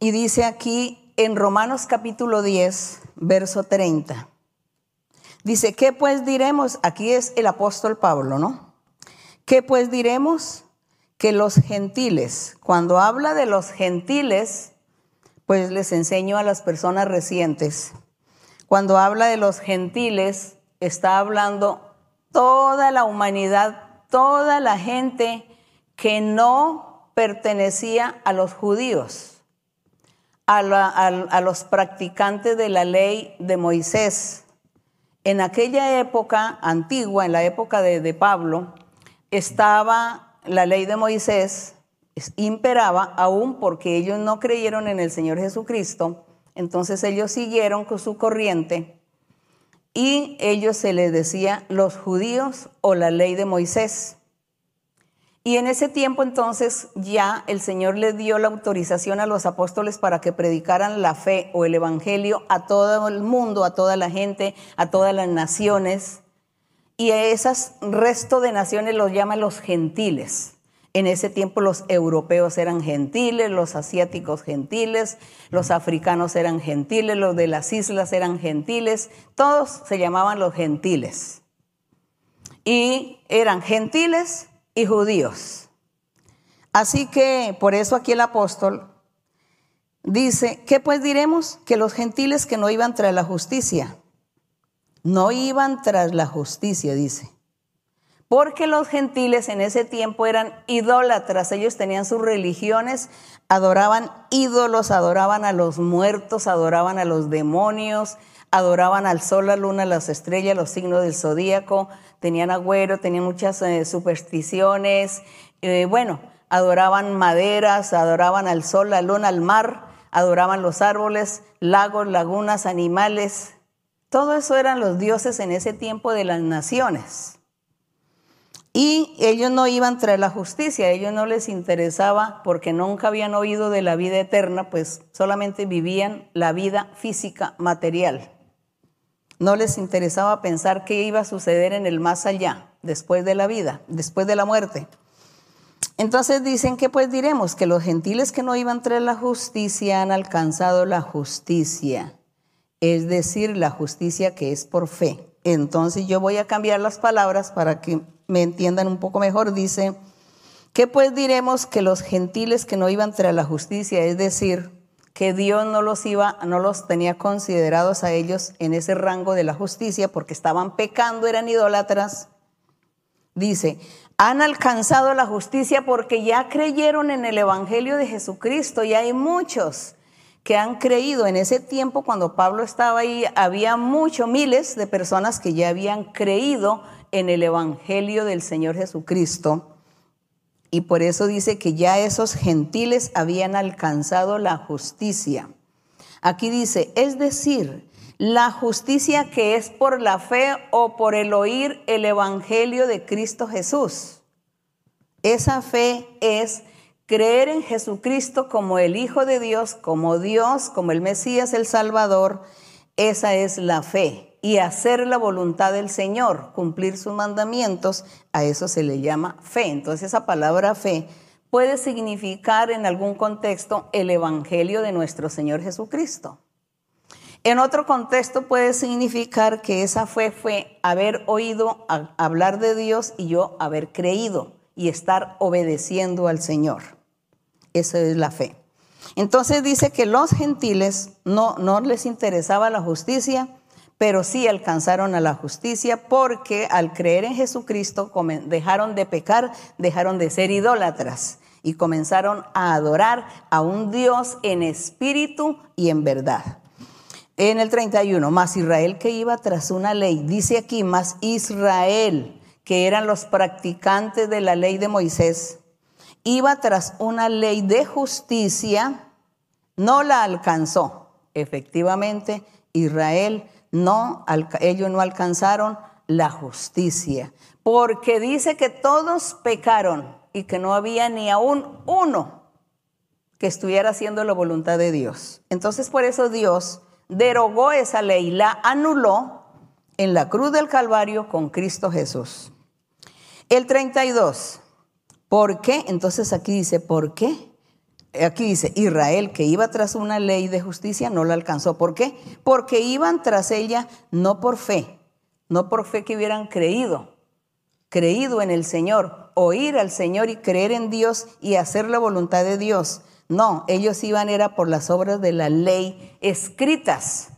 Speaker 1: Y dice aquí en Romanos capítulo 10, verso 30. Dice, ¿qué pues diremos? Aquí es el apóstol Pablo, ¿no? ¿Qué pues diremos? Que los gentiles, cuando habla de los gentiles, pues les enseño a las personas recientes. Cuando habla de los gentiles, está hablando toda la humanidad, toda la gente que no pertenecía a los judíos, a, los practicantes de la ley de Moisés. En aquella época antigua, en la época de Pablo, estaba la ley de Moisés, imperaba aún porque ellos no creyeron en el Señor Jesucristo, entonces ellos siguieron con su corriente y ellos se les decía los judíos o la ley de Moisés. Y en ese tiempo entonces ya el Señor le dio la autorización a los apóstoles para que predicaran la fe o el Evangelio a todo el mundo, a toda la gente, a todas las naciones. Y a esas resto de naciones los llaman los gentiles. En ese tiempo los europeos eran gentiles, los asiáticos gentiles, los africanos eran gentiles, los de las islas eran gentiles, todos se llamaban los gentiles. Y eran gentiles y judíos. Así que por eso aquí el apóstol dice, ¿qué pues diremos? Que los gentiles que no iban tras la justicia, no iban tras la justicia, dice. Porque los gentiles en ese tiempo eran idólatras, ellos tenían sus religiones, adoraban ídolos, adoraban a los muertos, adoraban a los demonios, adoraban al sol, la luna, las estrellas, los signos del zodíaco, tenían agüero, tenían muchas eh, supersticiones, eh, bueno, adoraban maderas, adoraban al sol, la luna, al mar, adoraban los árboles, lagos, lagunas, animales, todo eso eran los dioses en ese tiempo de las naciones. Y ellos no iban tras la justicia, a ellos no les interesaba porque nunca habían oído de la vida eterna, pues solamente vivían la vida física, material. No les interesaba pensar qué iba a suceder en el más allá, después de la vida, después de la muerte. Entonces dicen que pues diremos que los gentiles que no iban tras la justicia han alcanzado la justicia es decir, la justicia que es por fe. Entonces yo voy a cambiar las palabras para que me entiendan un poco mejor. Dice, ¿qué pues diremos que los gentiles que no iban tras la justicia, es decir, que Dios no los iba, no los tenía considerados a ellos en ese rango de la justicia porque estaban pecando, eran idólatras. Dice, han alcanzado la justicia porque ya creyeron en el Evangelio de Jesucristo y hay muchos que han creído. En ese tiempo, cuando Pablo estaba ahí, había muchos, miles de personas que ya habían creído en el Evangelio del Señor Jesucristo. Y por eso dice que ya esos gentiles habían alcanzado la justicia. Aquí dice, es decir, la justicia que es por la fe o por el oír el Evangelio de Cristo Jesús. Esa fe es creer en Jesucristo como el Hijo de Dios, como Dios, como el Mesías, el Salvador. Esa es la fe. Y hacer la voluntad del Señor, cumplir sus mandamientos, a eso se le llama fe. Entonces esa palabra fe puede significar en algún contexto el Evangelio de nuestro Señor Jesucristo. En otro contexto puede significar que esa fe fue haber oído hablar de Dios y yo haber creído y estar obedeciendo al Señor. Esa es la fe. Entonces dice que los gentiles no, no les interesaba la justicia, pero sí alcanzaron a la justicia porque al creer en Jesucristo dejaron de pecar, dejaron de ser idólatras y comenzaron a adorar a un Dios en espíritu y en verdad. En el 31, más Israel que iba tras una ley, dice aquí, más Israel, que eran los practicantes de la ley de Moisés, iba tras una ley de justicia, no la alcanzó. Efectivamente, Israel no, ellos no alcanzaron la justicia, porque dice que todos pecaron y que no había ni aún uno que estuviera haciendo la voluntad de Dios. Entonces por eso Dios derogó esa ley, la anuló en la cruz del Calvario con Cristo Jesús. El 32. ¿Por qué? Entonces aquí dice, ¿por qué? Aquí dice, Israel que iba tras una ley de justicia no la alcanzó. ¿Por qué? Porque iban tras ella no por fe, no por fe que hubieran creído, creído en el Señor, oír al Señor y creer en Dios y hacer la voluntad de Dios. No, ellos iban era por las obras de la ley escritas.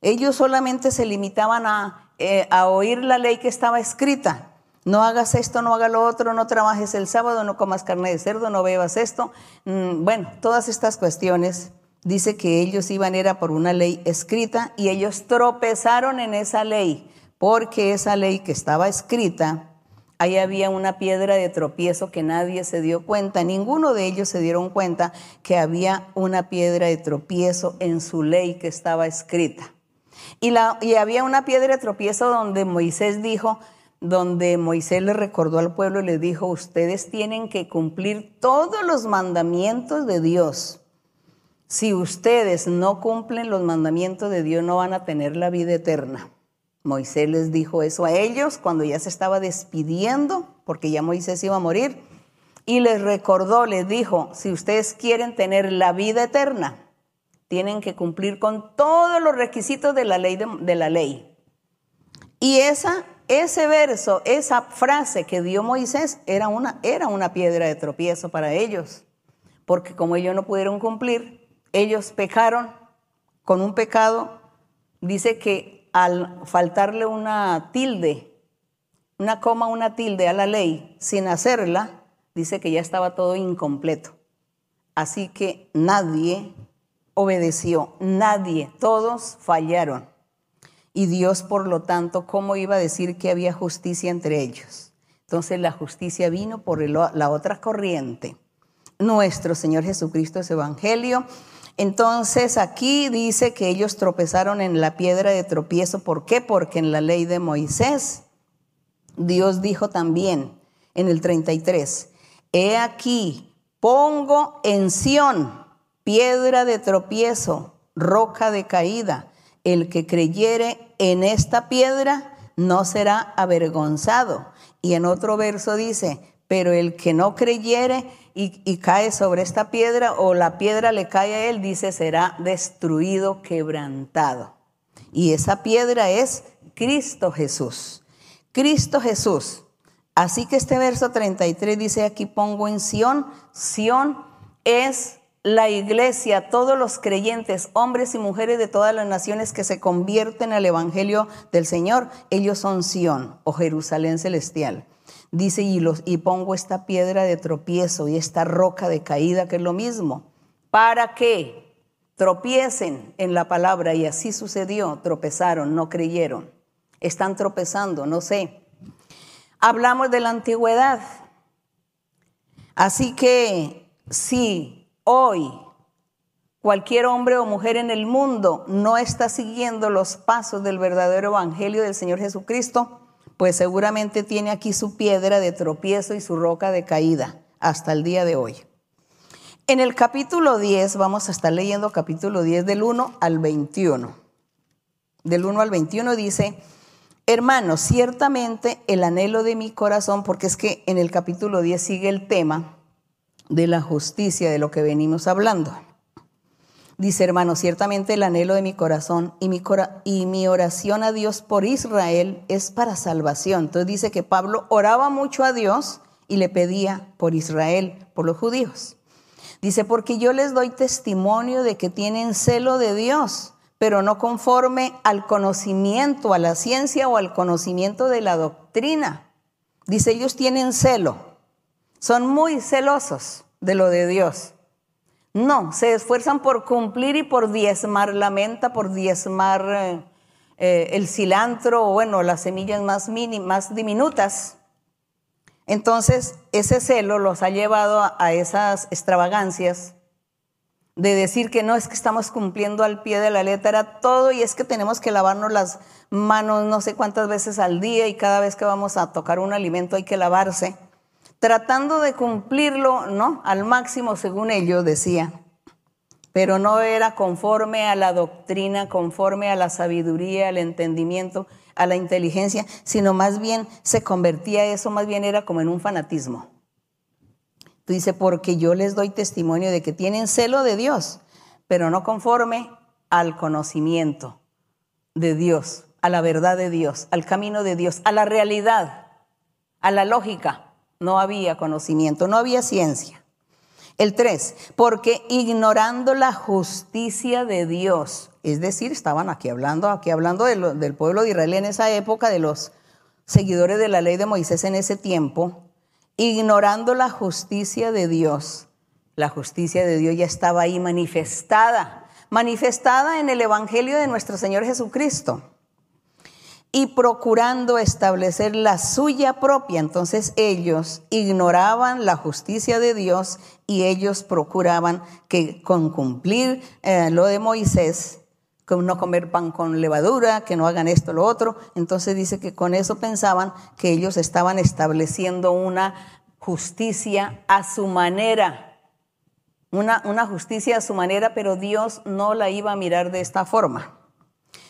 Speaker 1: Ellos solamente se limitaban a, eh, a oír la ley que estaba escrita. No hagas esto, no hagas lo otro, no trabajes el sábado, no comas carne de cerdo, no bebas esto. Mm, bueno, todas estas cuestiones dice que ellos iban era por una ley escrita y ellos tropezaron en esa ley, porque esa ley que estaba escrita Ahí había una piedra de tropiezo que nadie se dio cuenta, ninguno de ellos se dieron cuenta que había una piedra de tropiezo en su ley que estaba escrita. Y, y había una piedra de tropiezo donde Moisés dijo, donde Moisés le recordó al pueblo y le dijo, ustedes tienen que cumplir todos los mandamientos de Dios. Si ustedes no cumplen los mandamientos de Dios, no van a tener la vida eterna. Moisés les dijo eso a ellos cuando ya se estaba despidiendo, porque ya Moisés iba a morir, y les recordó, les dijo, si ustedes quieren tener la vida eterna, tienen que cumplir con todos los requisitos de la ley. De, la ley. Y esa, ese verso, esa frase que dio Moisés era una, era una piedra de tropiezo para ellos, porque como ellos no pudieron cumplir, ellos pecaron con un pecado, dice que al faltarle una tilde, una coma, una tilde a la ley, sin hacerla, dice que ya estaba todo incompleto. Así que nadie obedeció, nadie, todos fallaron. Y Dios, por lo tanto, ¿cómo iba a decir que había justicia entre ellos? Entonces la justicia vino por la otra corriente. Nuestro Señor Jesucristo es Evangelio entonces aquí dice que ellos tropezaron en la piedra de tropiezo. ¿Por qué? Porque en la ley de Moisés Dios dijo también en el 33, he aquí, pongo en Sión piedra de tropiezo, roca de caída. El que creyere en esta piedra no será avergonzado. Y en otro verso dice, pero el que no creyere y, cae sobre esta piedra o la piedra le cae a él, dice, será destruido, quebrantado. Y esa piedra es Cristo Jesús. Cristo Jesús. Así que este verso 33 dice, aquí pongo en Sión, Sión es la iglesia, todos los creyentes, hombres y mujeres de todas las naciones que se convierten al Evangelio del Señor, ellos son Sión o Jerusalén celestial. Dice, y, los, y pongo esta piedra de tropiezo y esta roca de caída, que es lo mismo, para que tropiecen en la palabra. Y así sucedió, tropezaron, no creyeron. Están tropezando, no sé. Hablamos de la antigüedad. Así que si hoy cualquier hombre o mujer en el mundo no está siguiendo los pasos del verdadero evangelio del Señor Jesucristo, pues seguramente tiene aquí su piedra de tropiezo y su roca de caída hasta el día de hoy. En el capítulo 10, vamos a estar leyendo capítulo 10 del 1 al 21. Del 1 al 21 dice, hermanos, ciertamente el anhelo de mi corazón, porque es que en el capítulo 10 sigue el tema de la justicia de lo que venimos hablando. Dice, hermano, ciertamente el anhelo de mi corazón y mi, y mi oración a Dios por Israel es para salvación. Entonces dice que Pablo oraba mucho a Dios y le pedía por Israel, por los judíos. Dice, porque yo les doy testimonio de que tienen celo de Dios, pero no conforme al conocimiento, a la ciencia o al conocimiento de la doctrina. Dice, ellos tienen celo, son muy celosos de lo de Dios. No, se esfuerzan por cumplir y por diezmar la menta, por diezmar eh, eh, el cilantro, o bueno, las semillas más, más diminutas. Entonces, ese celo los ha llevado a esas extravagancias de decir que no es que estamos cumpliendo al pie de la letra todo y es que tenemos que lavarnos las manos no sé cuántas veces al día y cada vez que vamos a tocar un alimento hay que lavarse tratando de cumplirlo, ¿no? Al máximo, según ellos decía, pero no era conforme a la doctrina, conforme a la sabiduría, al entendimiento, a la inteligencia, sino más bien se convertía eso, más bien era como en un fanatismo. Dice, porque yo les doy testimonio de que tienen celo de Dios, pero no conforme al conocimiento de Dios, a la verdad de Dios, al camino de Dios, a la realidad, a la lógica no había conocimiento, no había ciencia. El 3, porque ignorando la justicia de Dios, es decir, estaban aquí hablando, aquí hablando del pueblo de Israel en esa época, de los seguidores de la ley de Moisés en ese tiempo, ignorando la justicia de Dios. La justicia de Dios ya estaba ahí manifestada, manifestada en el Evangelio de nuestro Señor Jesucristo y procurando establecer la suya propia. Entonces ellos ignoraban la justicia de Dios y ellos procuraban que con cumplir eh, lo de Moisés, con no comer pan con levadura, que no hagan esto, lo otro. Entonces dice que con eso pensaban que ellos estaban estableciendo una justicia a su manera. Una, una justicia a su manera, pero Dios no la iba a mirar de esta forma.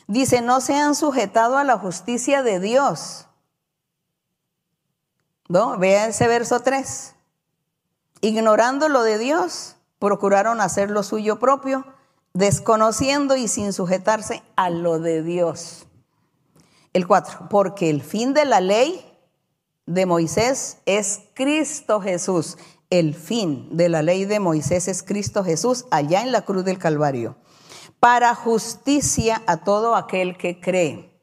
Speaker 1: Dice, no se han sujetado a la justicia de Dios. ¿No? Vea ese verso 3. Ignorando lo de Dios, procuraron hacer lo suyo propio, desconociendo y sin sujetarse a lo de Dios. El 4. Porque el fin de la ley de Moisés es Cristo Jesús. El fin de la ley de Moisés es Cristo Jesús allá en la cruz del Calvario para justicia a todo aquel que cree.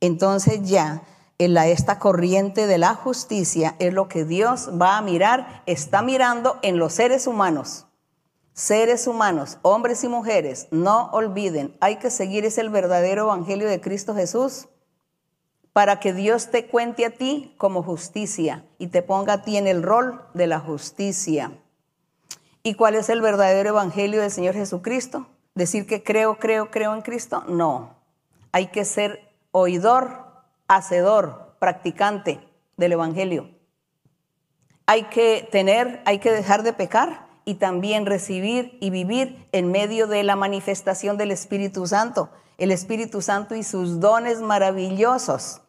Speaker 1: Entonces ya en la, esta corriente de la justicia es lo que Dios va a mirar, está mirando en los seres humanos. Seres humanos, hombres y mujeres, no olviden, hay que seguir es el verdadero evangelio de Cristo Jesús para que Dios te cuente a ti como justicia y te ponga a ti en el rol de la justicia. ¿Y cuál es el verdadero evangelio del Señor Jesucristo? Decir que creo, creo, creo en Cristo, no. Hay que ser oidor, hacedor, practicante del Evangelio. Hay que tener, hay que dejar de pecar y también recibir y vivir en medio de la manifestación del Espíritu Santo, el Espíritu Santo y sus dones maravillosos.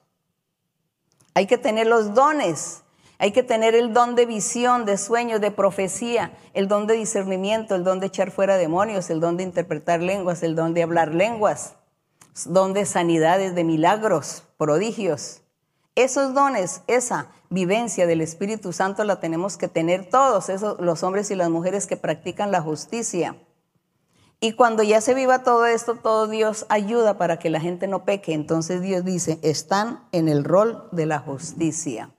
Speaker 1: Hay que tener los dones hay que tener el don de visión, de sueño, de profecía, el don de discernimiento, el don de echar fuera demonios, el don de interpretar lenguas, el don de hablar lenguas, don de sanidades, de milagros, prodigios. Esos dones, esa vivencia del Espíritu Santo la tenemos que tener todos, esos, los hombres y las mujeres que practican la justicia. Y cuando ya se viva todo esto, todo Dios ayuda para que la gente no peque. Entonces Dios dice, están en el rol de la justicia.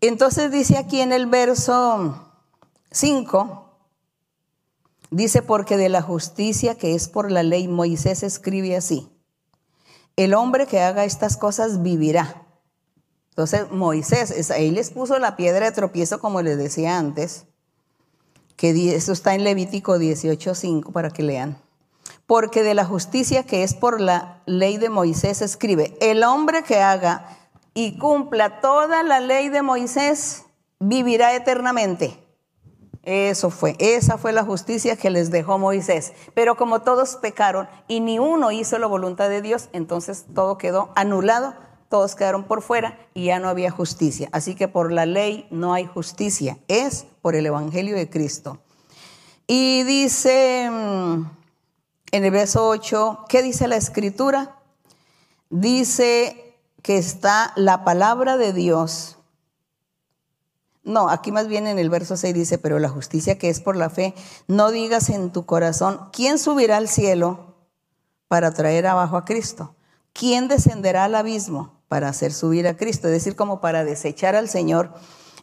Speaker 1: Entonces dice aquí en el verso 5, dice, porque de la justicia que es por la ley, Moisés escribe así, el hombre que haga estas cosas vivirá. Entonces Moisés, ahí les puso la piedra de tropiezo, como les decía antes, que eso está en Levítico 18:5 para que lean. Porque de la justicia que es por la ley de Moisés escribe, el hombre que haga y cumpla toda la ley de Moisés vivirá eternamente. Eso fue, esa fue la justicia que les dejó Moisés. Pero como todos pecaron y ni uno hizo la voluntad de Dios, entonces todo quedó anulado, todos quedaron por fuera y ya no había justicia. Así que por la ley no hay justicia, es por el Evangelio de Cristo. Y dice mm, en el verso 8, ¿qué dice la escritura? Dice que está la palabra de Dios no, aquí más bien en el verso 6 dice, pero la justicia que es por la fe, no digas en tu corazón, ¿quién subirá al cielo para traer abajo a Cristo? ¿Quién descenderá al abismo para hacer subir a Cristo? Es decir, como para desechar al Señor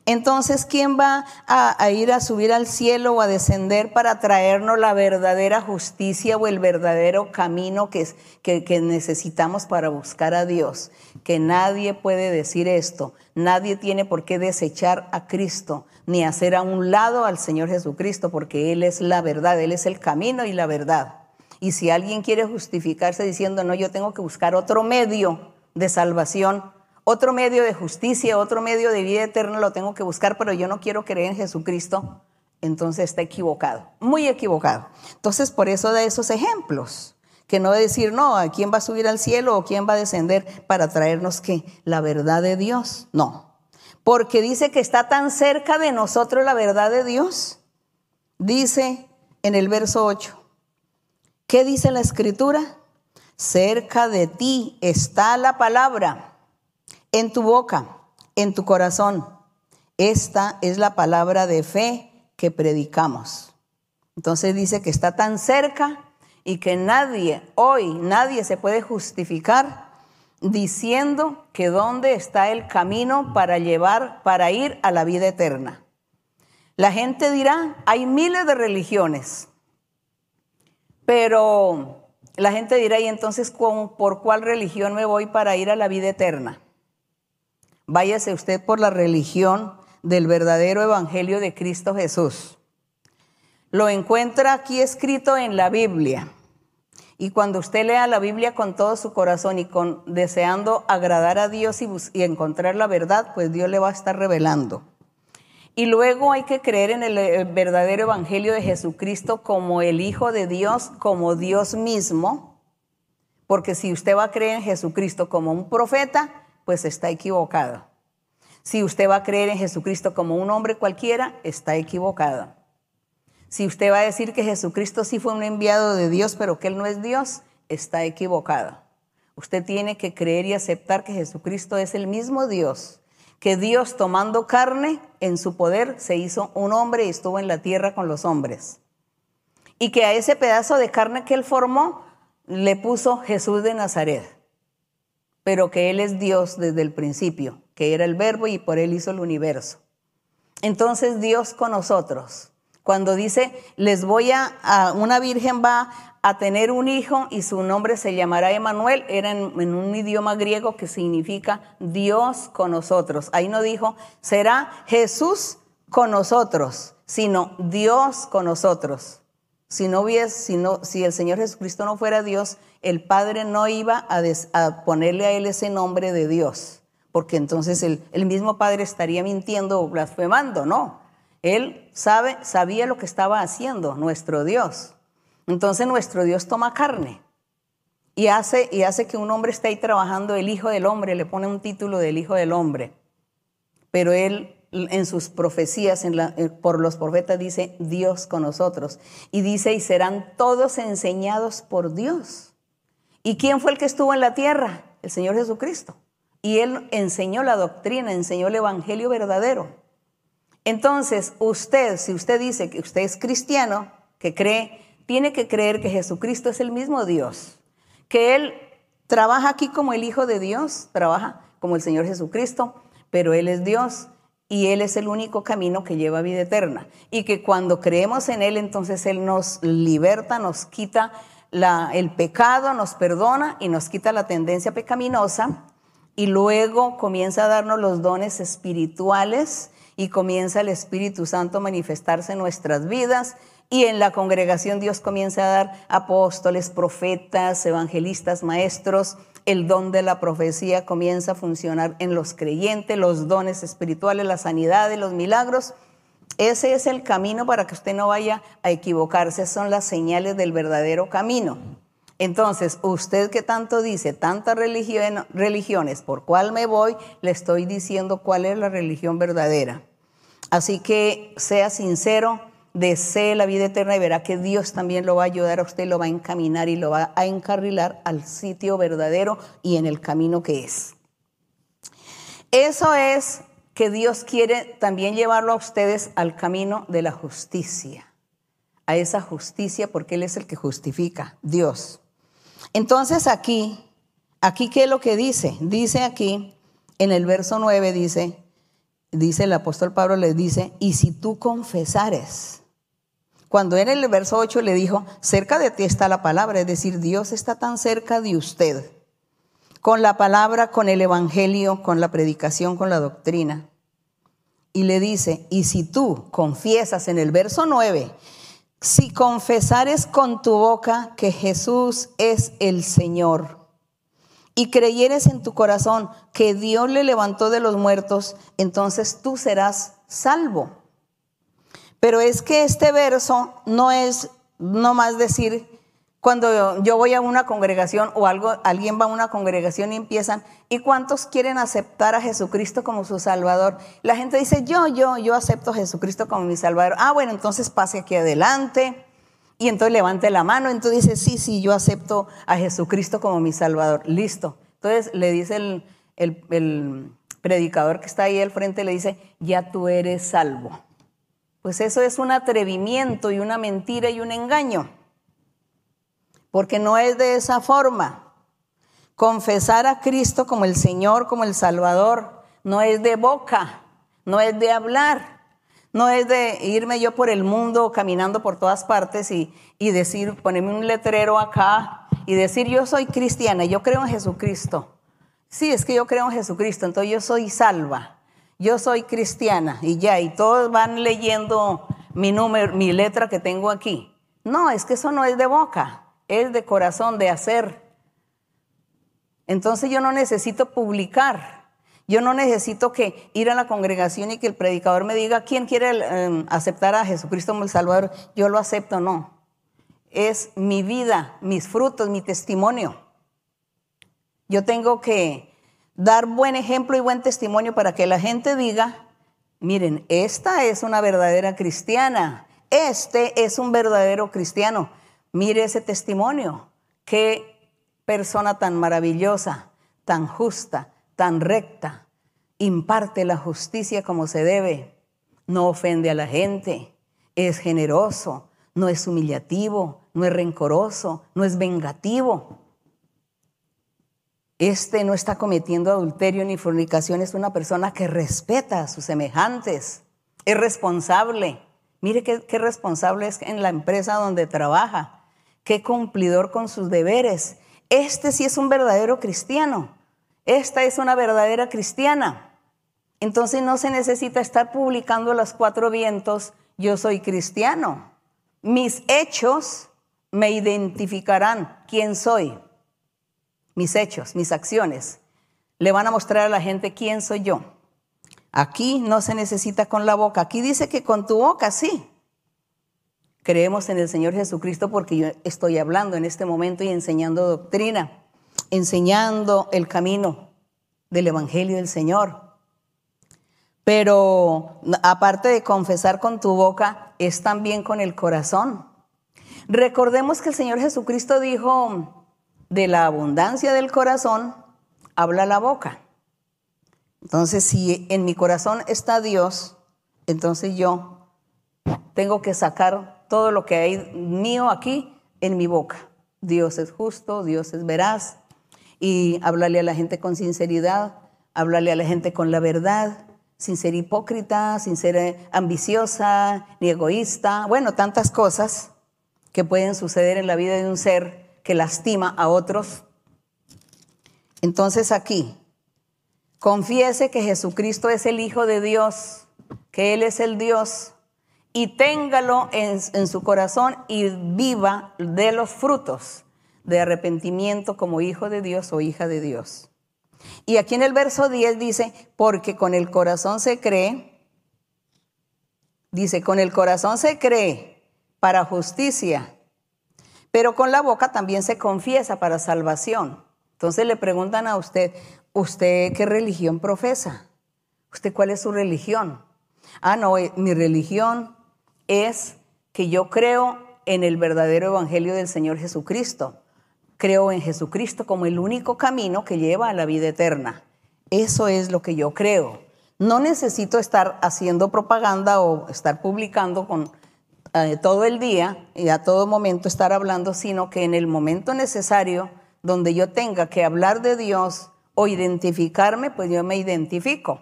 Speaker 1: entonces, ¿quién va a, ir a subir al cielo o a descender para traernos la verdadera justicia o el verdadero camino que, que necesitamos para buscar a Dios? Que nadie puede decir esto. Nadie tiene por qué desechar a Cristo ni hacer a un lado al Señor Jesucristo, porque Él es la verdad, Él es el camino y la verdad. Y si alguien quiere justificarse diciendo, no, yo tengo que buscar otro medio de salvación, otro medio de justicia, otro medio de vida eterna lo tengo que buscar, pero yo no quiero creer en Jesucristo, entonces está equivocado, muy equivocado. Entonces, por eso da esos ejemplos, que no decir, no, ¿a quién va a subir al cielo o quién va a descender para traernos qué? La verdad de Dios. No, porque dice que está tan cerca de nosotros la verdad de Dios. Dice en el verso 8, ¿qué dice la escritura? Cerca de ti está la palabra en tu boca, en tu corazón. Esta es la palabra de fe que predicamos. Entonces dice que está tan cerca y que nadie, hoy nadie se puede justificar diciendo que dónde está el camino para llevar, para ir a la vida eterna. La gente dirá, hay miles de religiones, pero la gente dirá, ¿y entonces por cuál religión me voy para ir a la vida eterna? váyase usted por la religión del verdadero Evangelio de Cristo Jesús. Lo encuentra aquí escrito en la Biblia. Y cuando usted lea la Biblia con todo su corazón y deseando agradar a Dios y, encontrar la verdad, pues Dios le va a estar revelando. Y luego hay que creer en el verdadero evangelio de Jesucristo como el Hijo de Dios, como Dios mismo, porque si usted va a creer en Jesucristo como un profeta, pues está equivocado. Si usted va a creer en Jesucristo como un hombre cualquiera, está equivocado. Si usted va a decir que Jesucristo sí fue un enviado de Dios, pero que Él no es Dios, está equivocado. Usted tiene que creer y aceptar que Jesucristo es el mismo Dios, que Dios tomando carne en su poder se hizo un hombre y estuvo en la tierra con los hombres. Y que a ese pedazo de carne que Él formó le puso Jesús de Nazaret pero que Él es Dios desde el principio, que era el verbo y por Él hizo el universo. Entonces Dios con nosotros, cuando dice, les voy a, una virgen va a tener un hijo y su nombre se llamará Emanuel, era en, un idioma griego que significa Dios con nosotros. Ahí no dijo, será Jesús con nosotros, sino Dios con nosotros. Si, no hubiese, si, el Señor Jesucristo no fuera Dios, el Padre no iba a, ponerle a Él ese nombre de Dios, porque entonces el, el, mismo Padre estaría mintiendo o blasfemando, ¿no? Él sabe, sabía lo que estaba haciendo, nuestro Dios. Entonces nuestro Dios toma carne y hace, y hace que un hombre esté ahí trabajando, el Hijo del Hombre, le pone un título del Hijo del Hombre, pero Él en sus profecías eh, por los profetas dice Dios con nosotros. Y dice, y serán todos enseñados por Dios. ¿Y quién fue el que estuvo en la tierra? El Señor Jesucristo. Y Él enseñó la doctrina, enseñó el Evangelio verdadero. Entonces, usted, si usted dice que usted es cristiano, que cree, tiene que creer que Jesucristo es el mismo Dios, que Él trabaja aquí como el Hijo de Dios, trabaja como el Señor Jesucristo, pero Él es Dios y Él es el único camino que lleva a vida eterna. Y que cuando creemos en Él, entonces Él nos liberta, nos quita el pecado, nos perdona y nos quita la tendencia pecaminosa. Y luego comienza a darnos los dones espirituales y comienza el Espíritu Santo a manifestarse en nuestras vidas y en la congregación Dios comienza a dar apóstoles, profetas, evangelistas, maestros. El don de la profecía comienza a funcionar en los creyentes, los dones espirituales, la sanidad y los milagros. Ese es el camino para que usted no vaya a equivocarse. Son las señales del verdadero camino. Entonces, usted que tanto dice, tantas religiones, ¿por cuál me voy? Le estoy diciendo cuál es la religión verdadera. Así que sea sincero, desee la vida eterna y verá que Dios también lo va a ayudar a usted, lo va a encaminar y lo va a encarrilar al sitio verdadero y en el camino que es. Eso es que Dios quiere también llevarlo a ustedes al camino de la justicia, a esa justicia porque Él es el que justifica, Dios. Entonces aquí, aquí qué es lo que dice? Dice aquí, en el verso 9 dice, dice el apóstol Pablo le dice, y si tú confesares, cuando en el verso 8 le dijo, cerca de ti está la palabra, es decir, Dios está tan cerca de usted, con la palabra, con el evangelio, con la predicación, con la doctrina. Y le dice, y si tú confiesas en el verso 9, si confesares con tu boca que Jesús es el Señor y creyeres en tu corazón que Dios le levantó de los muertos, entonces tú serás salvo. Pero es que este verso no es no más decir cuando yo voy a una congregación o algo, alguien va a una congregación y empiezan, ¿y cuántos quieren aceptar a Jesucristo como su Salvador? La gente dice, yo, yo, yo acepto a Jesucristo como mi Salvador. Ah, bueno, entonces pase aquí adelante. Y entonces levante la mano, entonces dice, sí, sí, yo acepto a Jesucristo como mi Salvador. Listo. Entonces le dice el, el predicador que está ahí al frente, le dice, ya tú eres salvo. Pues eso es un atrevimiento y una mentira y un engaño porque no es de esa forma. Confesar a Cristo como el Señor, como el Salvador, no es de boca, no es de hablar, no es de irme yo por el mundo caminando por todas partes y, decir, ponerme un letrero acá y decir yo soy cristiana, yo creo en Jesucristo. Sí, es que yo creo en Jesucristo, entonces yo soy salva, yo soy cristiana y ya, y todos van leyendo mi número, mi letra que tengo aquí. No, es que eso no es de boca es de corazón, de hacer. Entonces yo no necesito publicar. Yo no necesito que ir a la congregación y que el predicador me diga quién quiere em, aceptar a Jesucristo como el Salvador. Yo lo acepto, no. Es mi vida, mis frutos, mi testimonio. Yo tengo que dar buen ejemplo y buen testimonio para que la gente diga, miren, esta es una verdadera cristiana, este es un verdadero cristiano. Mire ese testimonio. Qué persona tan maravillosa, tan justa, tan recta. Imparte la justicia como se debe. No ofende a la gente. Es generoso. No es humillativo. No es rencoroso. No es vengativo. Este no está cometiendo adulterio ni fornicación. Es una persona que respeta a sus semejantes. Es responsable. Mire qué, qué responsable es en la empresa donde trabaja qué cumplidor con sus deberes. Este sí es un verdadero cristiano. Esta es una verdadera cristiana. Entonces no se necesita estar publicando los cuatro vientos, yo soy cristiano. Mis hechos me identificarán quién soy. Mis hechos, mis acciones, le van a mostrar a la gente quién soy yo. Aquí no se necesita con la boca. Aquí dice que con tu boca sí. Creemos en el Señor Jesucristo porque yo estoy hablando en este momento y enseñando doctrina, enseñando el camino del Evangelio del Señor. Pero aparte de confesar con tu boca, es también con el corazón. Recordemos que el Señor Jesucristo dijo, de la abundancia del corazón, habla la boca. Entonces, si en mi corazón está Dios, entonces yo tengo que sacar todo lo que hay mío aquí en mi boca. Dios es justo, Dios es veraz y hablarle a la gente con sinceridad, hablarle a la gente con la verdad, sin ser hipócrita, sin ser eh, ambiciosa ni egoísta, bueno, tantas cosas que pueden suceder en la vida de un ser que lastima a otros. Entonces aquí, confiese que Jesucristo es el Hijo de Dios que Él es el Dios y téngalo en, su corazón y viva de los frutos de arrepentimiento como hijo de Dios o hija de Dios. Y aquí en el verso 10 dice, porque con el corazón se cree, dice, con el corazón se cree para justicia, pero con la boca también se confiesa para salvación. Entonces le preguntan a usted, ¿usted qué religión profesa? ¿Usted cuál es su religión? Ah, no, eh, mi religión es que yo creo en el verdadero evangelio del Señor Jesucristo. Creo en Jesucristo como el único camino que lleva a la vida eterna. Eso es lo que yo creo. No necesito estar haciendo propaganda o estar publicando con eh, todo el día y a todo momento estar hablando, sino que en el momento necesario donde yo tenga que hablar de Dios o identificarme, pues yo me identifico.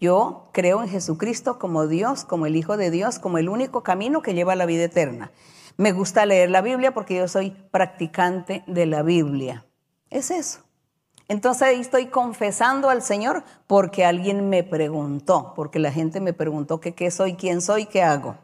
Speaker 1: Yo creo en Jesucristo como Dios, como el Hijo de Dios, como el único camino que lleva a la vida eterna. Me gusta leer la Biblia porque yo soy practicante de la Biblia. Es eso. Entonces ahí estoy confesando al Señor porque alguien me preguntó, porque la gente me preguntó qué soy, quién soy, qué hago.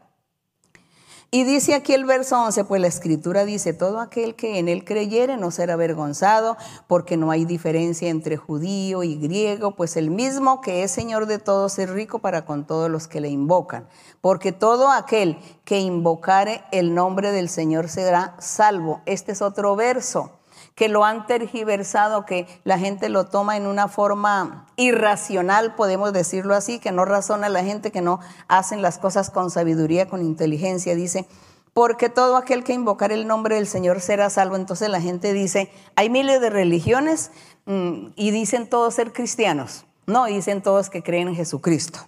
Speaker 1: Y dice aquí el verso 11, pues la escritura dice, todo aquel que en él creyere no será avergonzado, porque no hay diferencia entre judío y griego, pues el mismo que es Señor de todos es rico para con todos los que le invocan. Porque todo aquel que invocare el nombre del Señor será salvo. Este es otro verso que lo han tergiversado, que la gente lo toma en una forma irracional, podemos decirlo así, que no razona la gente, que no hacen las cosas con sabiduría, con inteligencia. Dice, porque todo aquel que invocar el nombre del Señor será salvo. Entonces la gente dice, hay miles de religiones mm, y dicen todos ser cristianos. No, dicen todos que creen en Jesucristo.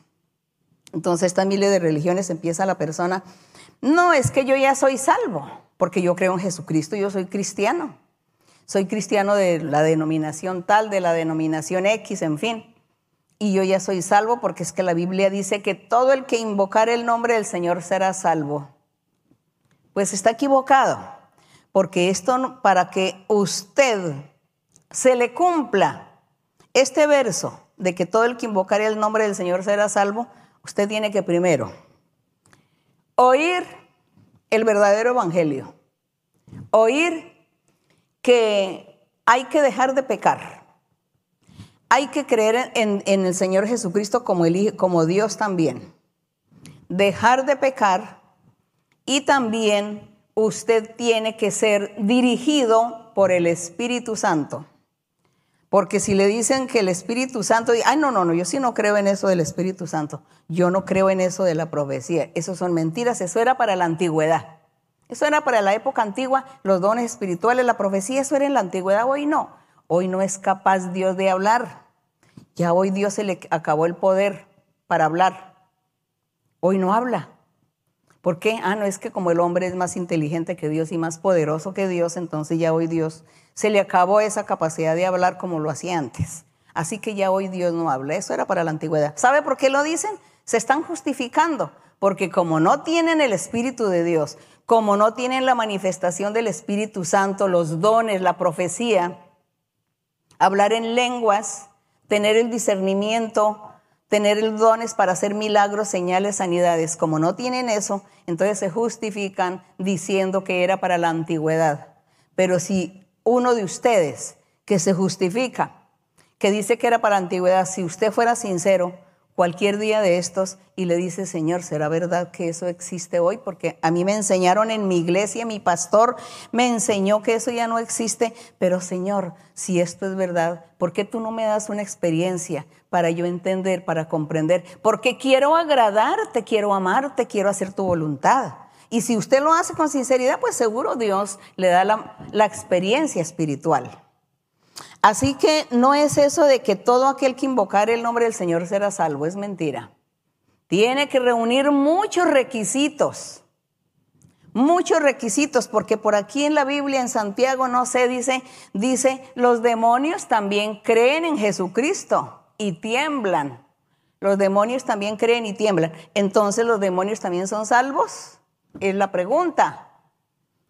Speaker 1: Entonces estas miles de religiones empieza la persona, no, es que yo ya soy salvo, porque yo creo en Jesucristo, yo soy cristiano soy cristiano de la denominación tal, de la denominación X, en fin. Y yo ya soy salvo porque es que la Biblia dice que todo el que invocar el nombre del Señor será salvo. Pues está equivocado, porque esto para que usted se le cumpla este verso de que todo el que invocar el nombre del Señor será salvo, usted tiene que primero oír el verdadero evangelio, oír que hay que dejar de pecar. Hay que creer en, el Señor Jesucristo como, como Dios también. Dejar de pecar y también usted tiene que ser dirigido por el Espíritu Santo. Porque si le dicen que el Espíritu Santo, ay, no, no, no, yo sí no creo en eso del Espíritu Santo. Yo no creo en eso de la profecía. Eso son mentiras, eso era para la antigüedad. Eso era para la época antigua, los dones espirituales, la profecía, eso era en la antigüedad, hoy no. Hoy no es capaz Dios de hablar. Ya hoy Dios se le acabó el poder para hablar. Hoy no habla. ¿Por qué? Ah, no es que como el hombre es más inteligente que Dios y más poderoso que Dios, entonces ya hoy Dios se le acabó esa capacidad de hablar como lo hacía antes. Así que ya hoy Dios no habla. Eso era para la antigüedad. ¿Sabe por qué lo dicen? Se están justificando. Porque como no tienen el Espíritu de Dios, como no tienen la manifestación del Espíritu Santo, los dones, la profecía, hablar en lenguas, tener el discernimiento, tener dones para hacer milagros, señales, sanidades. Como no tienen eso, entonces se justifican diciendo que era para la antigüedad. Pero si uno de ustedes que se justifica, que dice que era para la antigüedad, si usted fuera sincero, cualquier día de estos y le dice, Señor, ¿será verdad que eso existe hoy? Porque a mí me enseñaron en mi iglesia, mi pastor me enseñó que eso ya no existe, pero Señor, si esto es verdad, ¿por qué tú no me das una experiencia para yo entender, para comprender? Porque quiero agradarte, quiero amarte, quiero hacer tu voluntad. Y si usted lo hace con sinceridad, pues seguro Dios le da la, la experiencia espiritual. Así que no es eso de que todo aquel que invocar el nombre del Señor será salvo, es mentira. Tiene que reunir muchos requisitos, muchos requisitos, porque por aquí en la Biblia, en Santiago, no sé, dice, dice, los demonios también creen en Jesucristo y tiemblan. Los demonios también creen y tiemblan. Entonces, ¿los demonios también son salvos? Es la pregunta.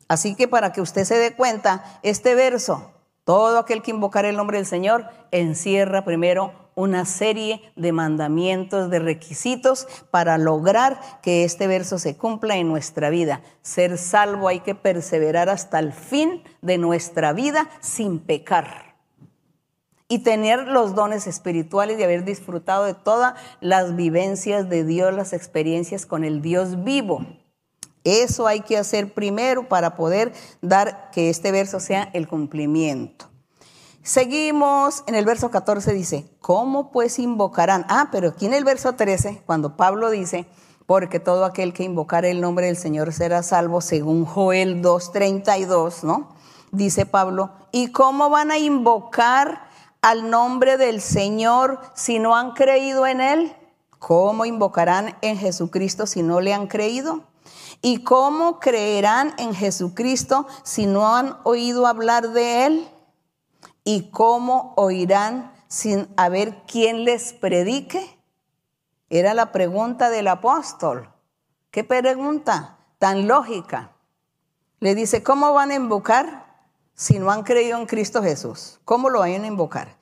Speaker 1: Así que para que usted se dé cuenta, este verso Todo aquel que invocar el nombre del Señor encierra primero una serie de mandamientos, de requisitos para lograr que este verso se cumpla en nuestra vida. Ser salvo hay que perseverar hasta el fin de nuestra vida sin pecar. Y tener los dones espirituales y haber disfrutado de todas las vivencias de Dios, las experiencias con el Dios vivo. Eso hay que hacer primero para poder dar que este verso sea el cumplimiento. Seguimos en el verso 14 dice, ¿cómo pues invocarán? Ah, pero aquí en el verso 13, cuando Pablo dice, porque todo aquel que invocara el nombre del Señor será salvo, según Joel 2.32, ¿no? Dice Pablo, ¿y cómo van a invocar al nombre del Señor si no han creído en Él? ¿Cómo invocarán en Jesucristo si no le han creído? ¿Y cómo creerán en Jesucristo si no han oído hablar de Él? ¿Y cómo oirán sin haber quien les predique? Era la pregunta del apóstol. ¿Qué pregunta tan lógica? Le dice, ¿cómo van a invocar si no han creído en Cristo Jesús? ¿Cómo lo van a invocar?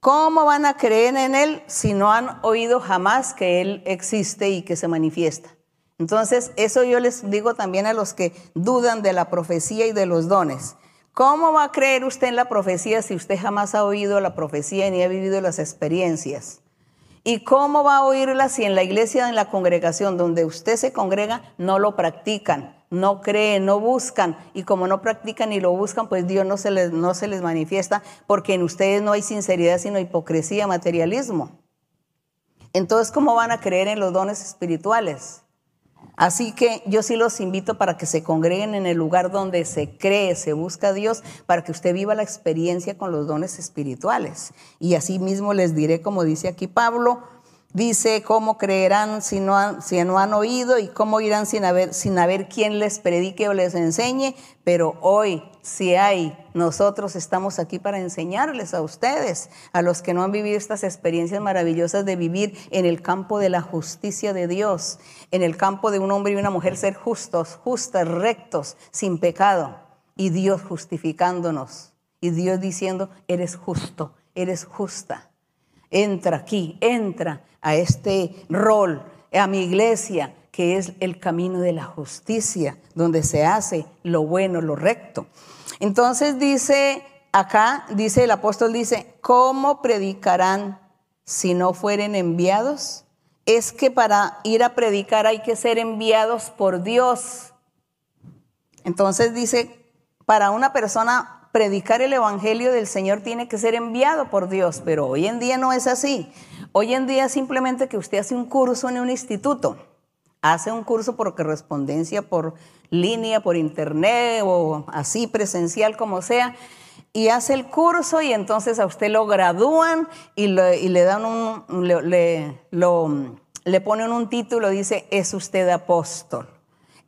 Speaker 1: ¿Cómo van a creer en Él si no han oído jamás que Él existe y que se manifiesta? Entonces, eso yo les digo también a los que dudan de la profecía y de los dones. ¿Cómo va a creer usted en la profecía si usted jamás ha oído la profecía ni ha vivido las experiencias? ¿Y cómo va a oírla si en la iglesia, en la congregación donde usted se congrega, no lo practican, no creen, no buscan? Y como no practican ni lo buscan, pues Dios no se les, no se les manifiesta porque en ustedes no hay sinceridad, sino hipocresía, materialismo. Entonces, ¿cómo van a creer en los dones espirituales? Así que yo sí los invito para que se congreguen en el lugar donde se cree, se busca a Dios, para que usted viva la experiencia con los dones espirituales. Y así mismo les diré, como dice aquí Pablo, Dice, ¿cómo creerán si no han, si no han oído y cómo irán sin haber, sin haber quien les predique o les enseñe? Pero hoy, si hay, nosotros estamos aquí para enseñarles a ustedes, a los que no han vivido estas experiencias maravillosas de vivir en el campo de la justicia de Dios, en el campo de un hombre y una mujer ser justos, justas, rectos, sin pecado, y Dios justificándonos, y Dios diciendo, eres justo, eres justa. Entra aquí, entra a este rol, a mi iglesia, que es el camino de la justicia, donde se hace lo bueno, lo recto. Entonces dice acá, dice el apóstol, dice, ¿cómo predicarán si no fueren enviados? Es que para ir a predicar hay que ser enviados por Dios. Entonces dice, para una persona predicar el Evangelio del Señor tiene que ser enviado por Dios, pero hoy en día no es así. Hoy en día simplemente que usted hace un curso en un instituto, hace un curso por correspondencia, por línea, por internet o así presencial como sea, y hace el curso y entonces a usted lo gradúan y, le dan un, le, le ponen un título, dice, es usted apóstol,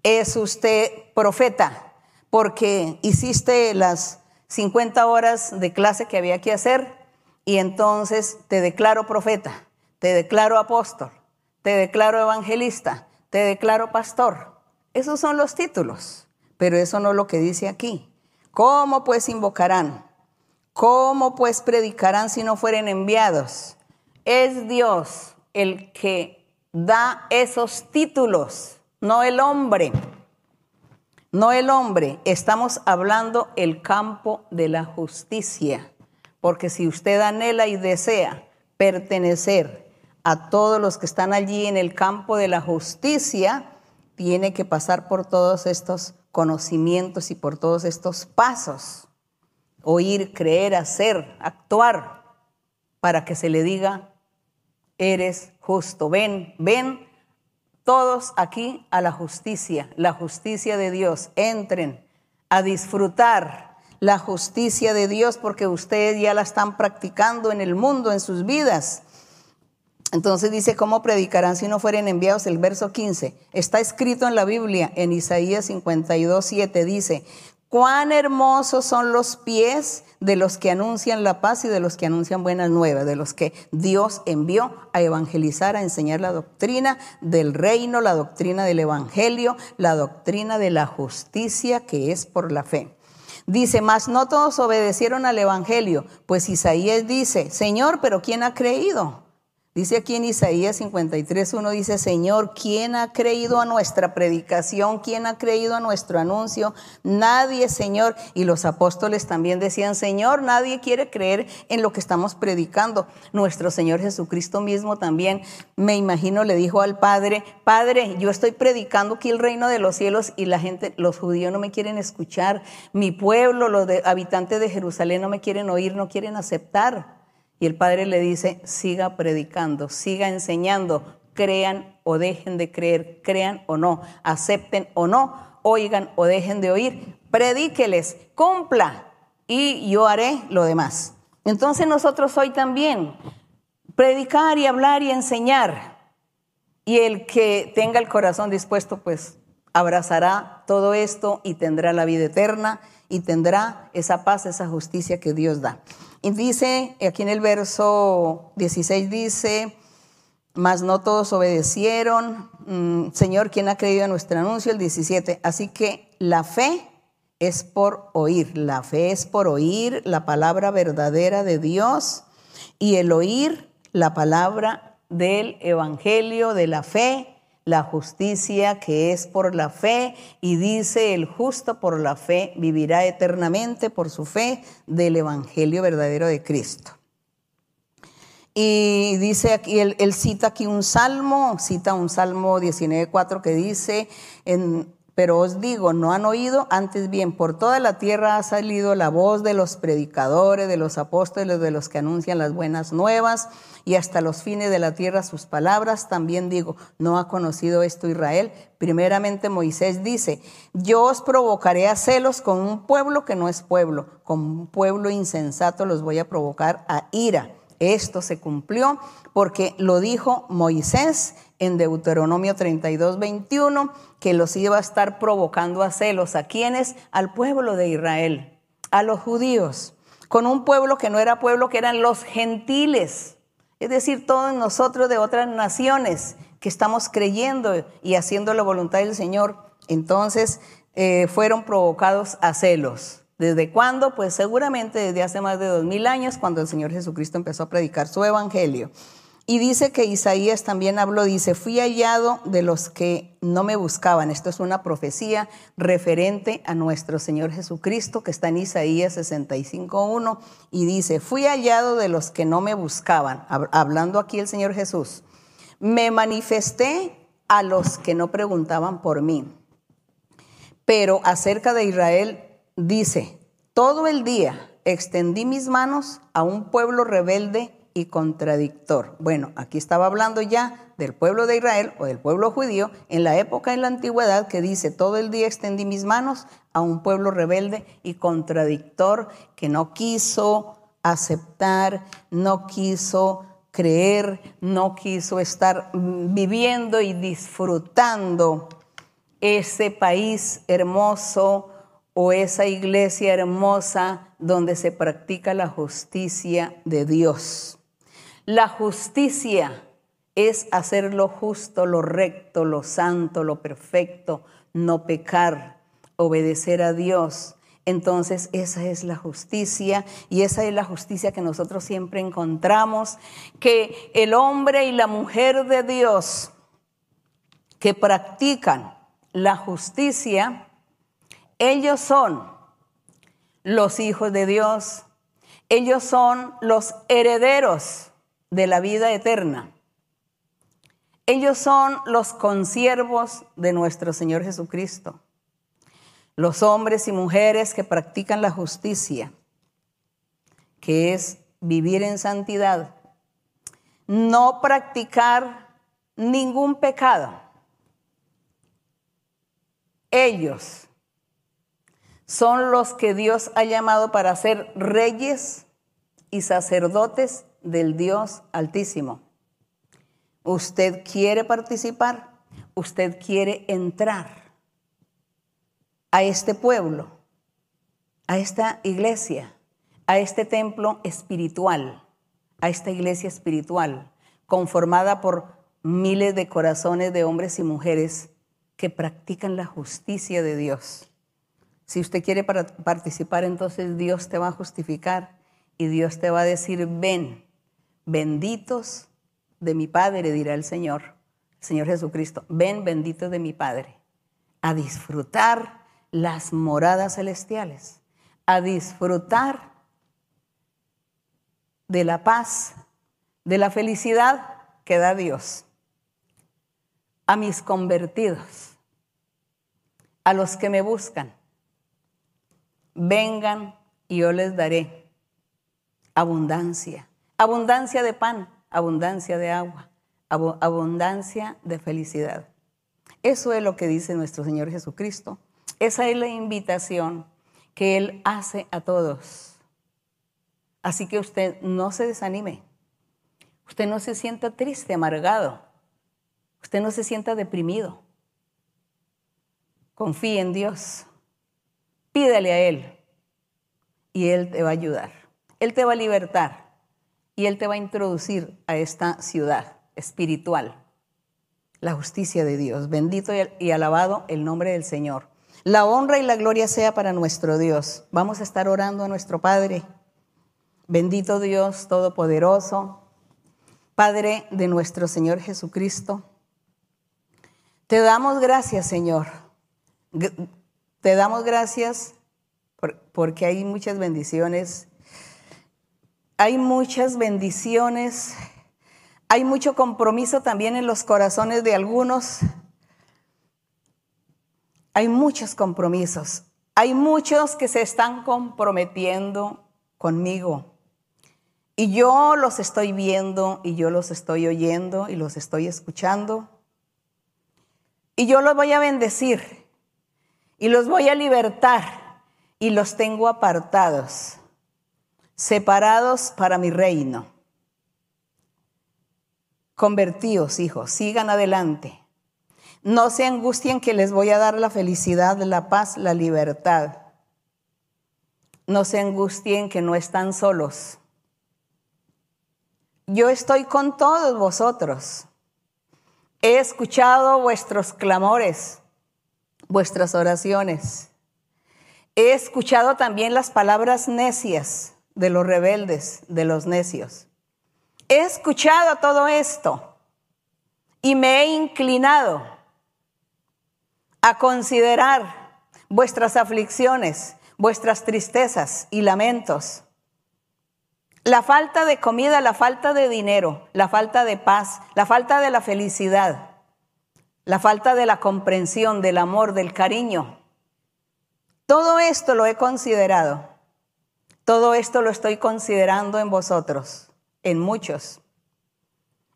Speaker 1: es usted profeta, porque hiciste las 50 horas de clase que había que hacer y entonces te declaro profeta, te declaro apóstol, te declaro evangelista, te declaro pastor. Esos son los títulos, pero eso no es lo que dice aquí. ¿Cómo pues invocarán? ¿Cómo pues predicarán si no fueren enviados? Es Dios el que da esos títulos, no el hombre no el hombre, estamos hablando el campo de la justicia, porque si usted anhela y desea pertenecer a todos los que están allí en el campo de la justicia, tiene que pasar por todos estos conocimientos y por todos estos pasos. Oír, creer, hacer, actuar, para que se le diga, eres justo. Ven, ven todos aquí a la justicia, la justicia de Dios. Entren a disfrutar la justicia de Dios porque ustedes ya la están practicando en el mundo, en sus vidas. Entonces dice, ¿cómo predicarán si no fueren enviados? El verso 15 está escrito en la Biblia, en Isaías 52, 7, dice, Cuán hermosos son los pies de los que anuncian la paz y de los que anuncian buenas nuevas, de los que Dios envió a evangelizar, a enseñar la doctrina del reino, la doctrina del evangelio, la doctrina de la justicia que es por la fe. Dice, mas no todos obedecieron al Evangelio, pues Isaías dice, Señor, pero ¿quién ha creído? Dice aquí en Isaías 53.1, dice, Señor, ¿quién ha creído a nuestra predicación? ¿Quién ha creído a nuestro anuncio? Nadie, Señor. Y los apóstoles también decían, Señor, nadie quiere creer en lo que estamos predicando. Nuestro Señor Jesucristo mismo también, me imagino, le dijo al Padre, Padre, yo estoy predicando aquí el reino de los cielos y la gente, los judíos no me quieren escuchar. Mi pueblo, los habitantes de Jerusalén no me quieren oír, no quieren aceptar. Y el Padre le dice, siga predicando, siga enseñando, crean o dejen de creer, crean o no, acepten o no, oigan o dejen de oír, predíqueles, cumpla y yo haré lo demás. Entonces nosotros hoy también, predicar y hablar y enseñar. Y el que tenga el corazón dispuesto, pues abrazará todo esto y tendrá la vida eterna y tendrá esa paz, esa justicia que Dios da. Y dice, aquí en el verso 16 dice, mas no todos obedecieron. Mm, Señor, ¿quién ha creído a nuestro anuncio? El 17. Así que la fe es por oír. La fe es por oír la palabra verdadera de Dios y el oír la palabra del Evangelio de la fe la justicia que es por la fe y dice el justo por la fe vivirá eternamente por su fe del Evangelio verdadero de Cristo. Y dice aquí, él, cita aquí un salmo, cita un salmo 19.4 que dice, en, pero os digo, no han oído, antes bien, por toda la tierra ha salido la voz de los predicadores, de los apóstoles, de los que anuncian las buenas nuevas, y hasta los fines de la tierra sus palabras. También digo, no ha conocido esto Israel. Primeramente Moisés dice, yo os provocaré a celos con un pueblo que no es pueblo, con un pueblo insensato los voy a provocar a ira. Esto se cumplió porque lo dijo Moisés en Deuteronomio 32, 21, que los iba a estar provocando a celos. ¿A quienes? Al pueblo de Israel, a los judíos, con un pueblo que no era pueblo, que eran los gentiles. Es decir, todos nosotros de otras naciones que estamos creyendo y haciendo la voluntad del Señor, entonces eh, fueron provocados a celos. ¿Desde cuándo? Pues seguramente desde hace más de dos mil años, cuando el Señor Jesucristo empezó a predicar su evangelio. Y dice que Isaías también habló, dice, fui hallado de los que no me buscaban. Esto es una profecía referente a nuestro Señor Jesucristo que está en Isaías 65.1 y dice, fui hallado de los que no me buscaban. Hablando aquí el Señor Jesús. Me manifesté a los que no preguntaban por mí. Pero acerca de Israel dice, todo el día extendí mis manos a un pueblo rebelde y contradictor. Bueno, aquí estaba hablando ya del pueblo de Israel o del pueblo judío en la época de la antigüedad que dice, todo el día extendí mis manos a un pueblo rebelde y contradictor que no quiso aceptar, no quiso creer, no quiso estar viviendo y disfrutando ese país hermoso o esa iglesia hermosa donde se practica la justicia de Dios. La justicia es hacer lo justo, lo recto, lo santo, lo perfecto, no pecar, obedecer a Dios. Entonces esa es la justicia y esa es la justicia que nosotros siempre encontramos, que el hombre y la mujer de Dios que practican la justicia, ellos son los hijos de Dios, ellos son los herederos de la vida eterna. Ellos son los consiervos de nuestro Señor Jesucristo, los hombres y mujeres que practican la justicia, que es vivir en santidad, no practicar ningún pecado. Ellos son los que Dios ha llamado para ser reyes y sacerdotes del Dios Altísimo. Usted quiere participar, usted quiere entrar a este pueblo, a esta iglesia, a este templo espiritual, a esta iglesia espiritual, conformada por miles de corazones de hombres y mujeres que practican la justicia de Dios. Si usted quiere participar, entonces Dios te va a justificar y Dios te va a decir, ven, benditos de mi Padre, dirá el Señor, Señor Jesucristo, ven, benditos de mi Padre, a disfrutar las moradas celestiales, a disfrutar de la paz, de la felicidad que da Dios. A mis convertidos, a los que me buscan, vengan y yo les daré abundancia, abundancia de pan, abundancia de agua, abundancia de felicidad. Eso es lo que dice nuestro Señor Jesucristo. Esa es la invitación que Él hace a todos. Así que usted no se desanime. Usted no se sienta triste, amargado. Usted no se sienta deprimido. Confíe en Dios. Pídale a Él y Él te va a ayudar. Él te va a libertar y Él te va a introducir a esta ciudad espiritual. La justicia de Dios. Bendito y alabado el nombre del Señor. La honra y la gloria sea para nuestro Dios. Vamos a estar orando a nuestro Padre. Bendito Dios Todopoderoso, Padre de nuestro Señor Jesucristo. Te damos gracias, Señor. Te damos gracias porque hay muchas bendiciones. Hay muchas bendiciones. Hay mucho compromiso también en los corazones de algunos. Hay muchos compromisos. Hay muchos que se están comprometiendo conmigo. Y yo los estoy viendo y yo los estoy oyendo y los estoy escuchando. Y yo los voy a bendecir y los voy a libertar y los tengo apartados, separados para mi reino. Convertíos, hijos, sigan adelante. No se angustien que les voy a dar la felicidad, la paz, la libertad. No se angustien que no están solos yo estoy con todos vosotros. He escuchado vuestros clamores, vuestras oraciones. He escuchado también las palabras necias de los rebeldes, de los necios. He escuchado todo esto y me he inclinado a considerar vuestras aflicciones, vuestras tristezas y lamentos la falta de comida, la falta de dinero, la falta de paz, la falta de la felicidad, la falta de la comprensión, del amor, del cariño. Todo esto lo he considerado. Todo esto lo estoy considerando en vosotros, en muchos.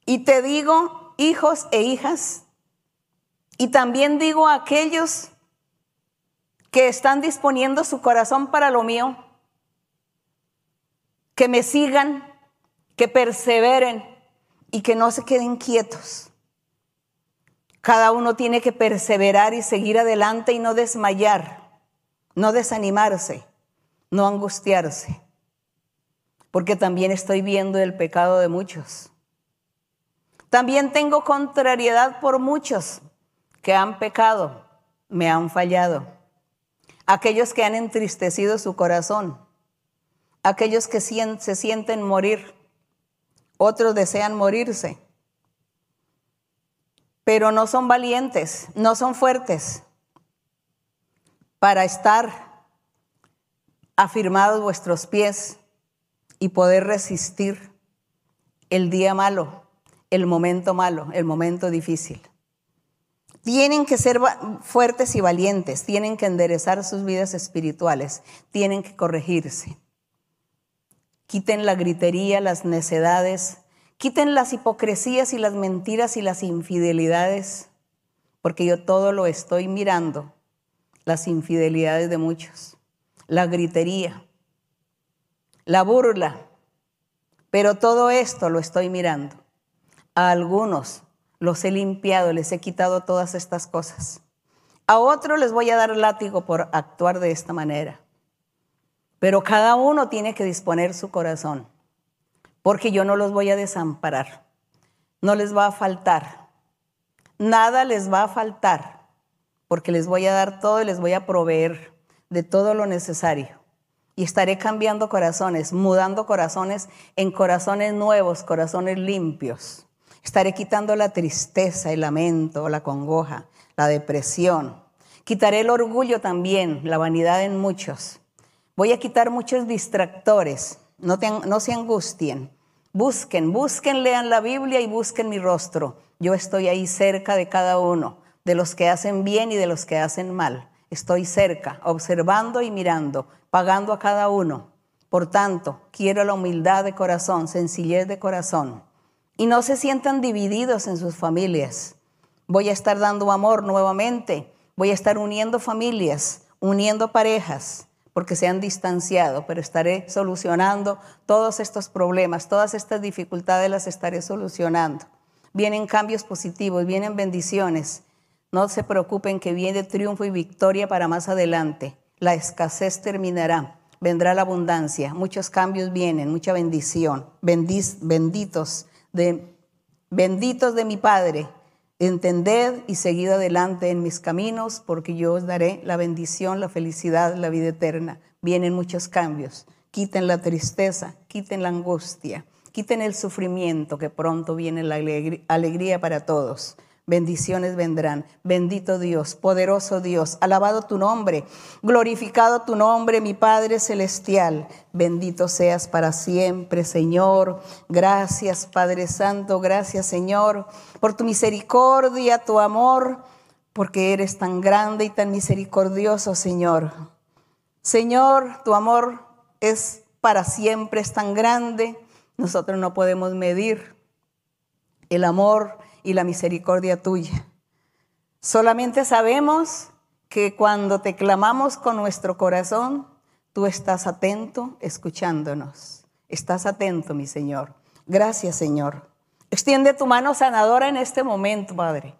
Speaker 1: Y te digo, hijos e hijas, y también digo a aquellos que están disponiendo su corazón para lo mío, que me sigan, que perseveren y que no se queden quietos. Cada uno tiene que perseverar y seguir adelante y no desmayar, no desanimarse, no angustiarse, porque también estoy viendo el pecado de muchos. También tengo contrariedad por muchos que han pecado, me han fallado, aquellos que han entristecido su corazón aquellos que se sienten morir, otros desean morirse, pero no son valientes, no son fuertes para estar afirmados vuestros pies y poder resistir el día malo, el momento malo, el momento difícil. Tienen que ser fuertes y valientes, tienen que enderezar sus vidas espirituales, tienen que corregirse. Quiten la gritería, las necedades, quiten las hipocresías y las mentiras y las infidelidades, porque yo todo lo estoy mirando, las infidelidades de muchos, la gritería, la burla, pero todo esto lo estoy mirando. A algunos los he limpiado, les he quitado todas estas cosas. A otros les voy a dar látigo por actuar de esta manera. Pero cada uno tiene que disponer su corazón, porque yo no los voy a desamparar, no les va a faltar, nada les va a faltar, porque les voy a dar todo y les voy a proveer de todo lo necesario. Y estaré cambiando corazones, mudando corazones en corazones nuevos, corazones limpios. Estaré quitando la tristeza, el lamento, la congoja, la depresión. Quitaré el orgullo también, la vanidad en muchos. Voy a quitar muchos distractores. No, se angustien. Busquen, busquen, lean la Biblia y busquen mi rostro. Yo estoy ahí cerca de cada uno, de los que hacen bien y de los que hacen mal. Estoy cerca, observando y mirando, pagando a cada uno. Por tanto, quiero la humildad de corazón, sencillez de corazón. Y no se sientan divididos en sus familias. Voy a estar dando amor nuevamente. Voy a estar uniendo familias, uniendo parejas, porque se han distanciado, pero estaré solucionando todos estos problemas, todas estas dificultades las estaré solucionando. Vienen cambios positivos, vienen bendiciones. No se preocupen que viene triunfo y victoria para más adelante. La escasez terminará, vendrá la abundancia, muchos cambios vienen, mucha bendición. benditos de benditos de mi Padre. Entended y seguid adelante en mis caminos, porque yo os daré la bendición, la felicidad, la vida eterna. Vienen muchos cambios. Quiten la tristeza, quiten la angustia, Quiten el sufrimiento, que pronto viene la alegría para todos. Bendiciones vendrán. Bendito Dios, poderoso Dios, alabado tu nombre, glorificado tu nombre, mi Padre Celestial. Bendito seas para siempre, Señor. Gracias, Padre Santo, gracias, Señor, por tu misericordia, tu amor, porque eres tan grande y tan misericordioso, Señor. Señor, tu amor es para siempre, es tan grande nosotros no podemos medir el amor y la misericordia tuya. Solamente sabemos que cuando te clamamos con nuestro corazón, tú estás atento escuchándonos. Estás atento, mi Señor. Gracias, Señor. Extiende tu mano sanadora en este momento, Padre,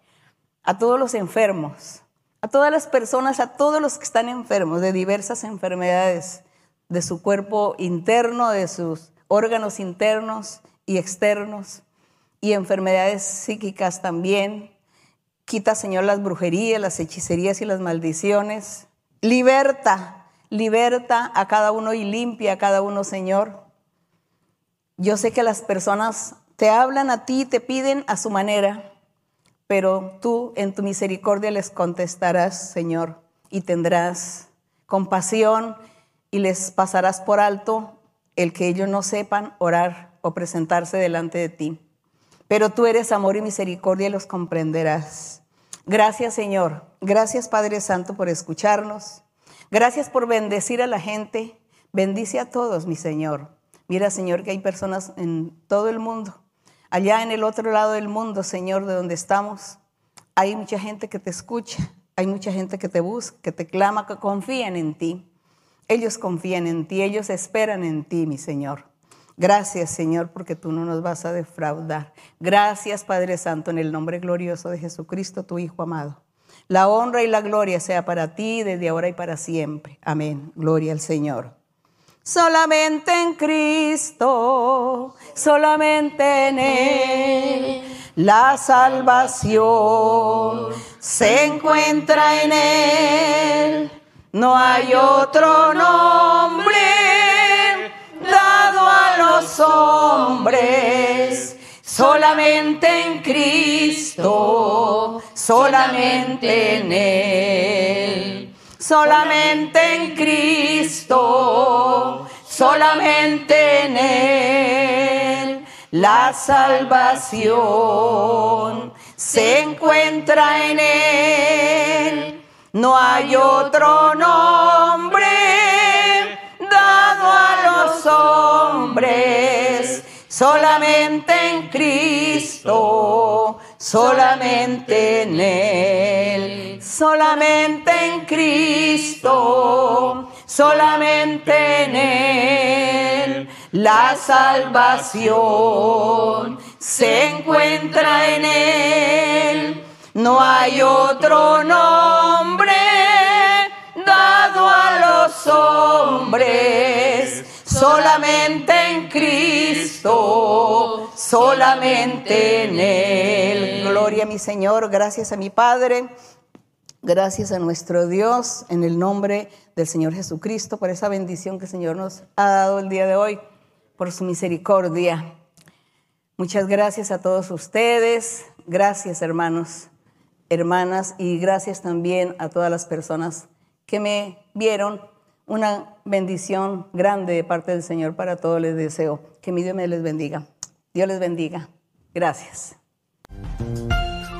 Speaker 1: a todos los enfermos, a todas las personas, a todos los que están enfermos de diversas enfermedades de su cuerpo interno, de sus órganos internos y externos y enfermedades psíquicas también. Quita, Señor, las brujerías, las hechicerías y las maldiciones. Liberta, liberta a cada uno y limpia a cada uno, Señor. Yo sé que las personas te hablan a ti, te piden a su manera, pero tú en tu misericordia les contestarás, Señor, y tendrás compasión y les pasarás por alto el que ellos no sepan orar o presentarse delante de ti. Pero tú eres amor y misericordia y los comprenderás. Gracias Señor. Gracias Padre Santo por escucharnos. Gracias por bendecir a la gente. Bendice a todos, mi Señor. Mira, Señor, que hay personas en todo el mundo. Allá en el otro lado del mundo, Señor, de donde estamos, hay mucha gente que te escucha, hay mucha gente que te busca, que te clama, que confían en ti. Ellos confían en ti, ellos esperan en ti, mi Señor. Gracias, Señor, porque tú no nos vas a defraudar. Gracias, Padre Santo, en el nombre glorioso de Jesucristo, tu Hijo amado. La honra y la gloria sea para ti desde ahora y para siempre. Amén. Gloria al Señor. Solamente en Cristo, solamente en Él, la salvación se encuentra en Él no hay otro nombre hombres, solamente en Cristo, solamente en Él, solamente en Cristo, solamente en Él. La salvación se encuentra en Él no hay otro nombre hombres, solamente en Cristo, solamente en Él, solamente en Cristo, solamente en Él. La salvación se encuentra en Él no hay otro nombre dado a los hombres, solamente en Cristo, solamente en Él. Gloria a mi Señor, gracias a mi Padre. Gracias a nuestro Dios en el nombre del Señor Jesucristo por esa bendición que el Señor nos ha dado el día de hoy, por su misericordia. Muchas gracias a todos ustedes. Gracias hermanos, hermanas y gracias también a todas las personas que me vieron. Una bendición grande de parte del Señor para todos les deseo. Que mi Dios me les bendiga. Dios les bendiga. Gracias.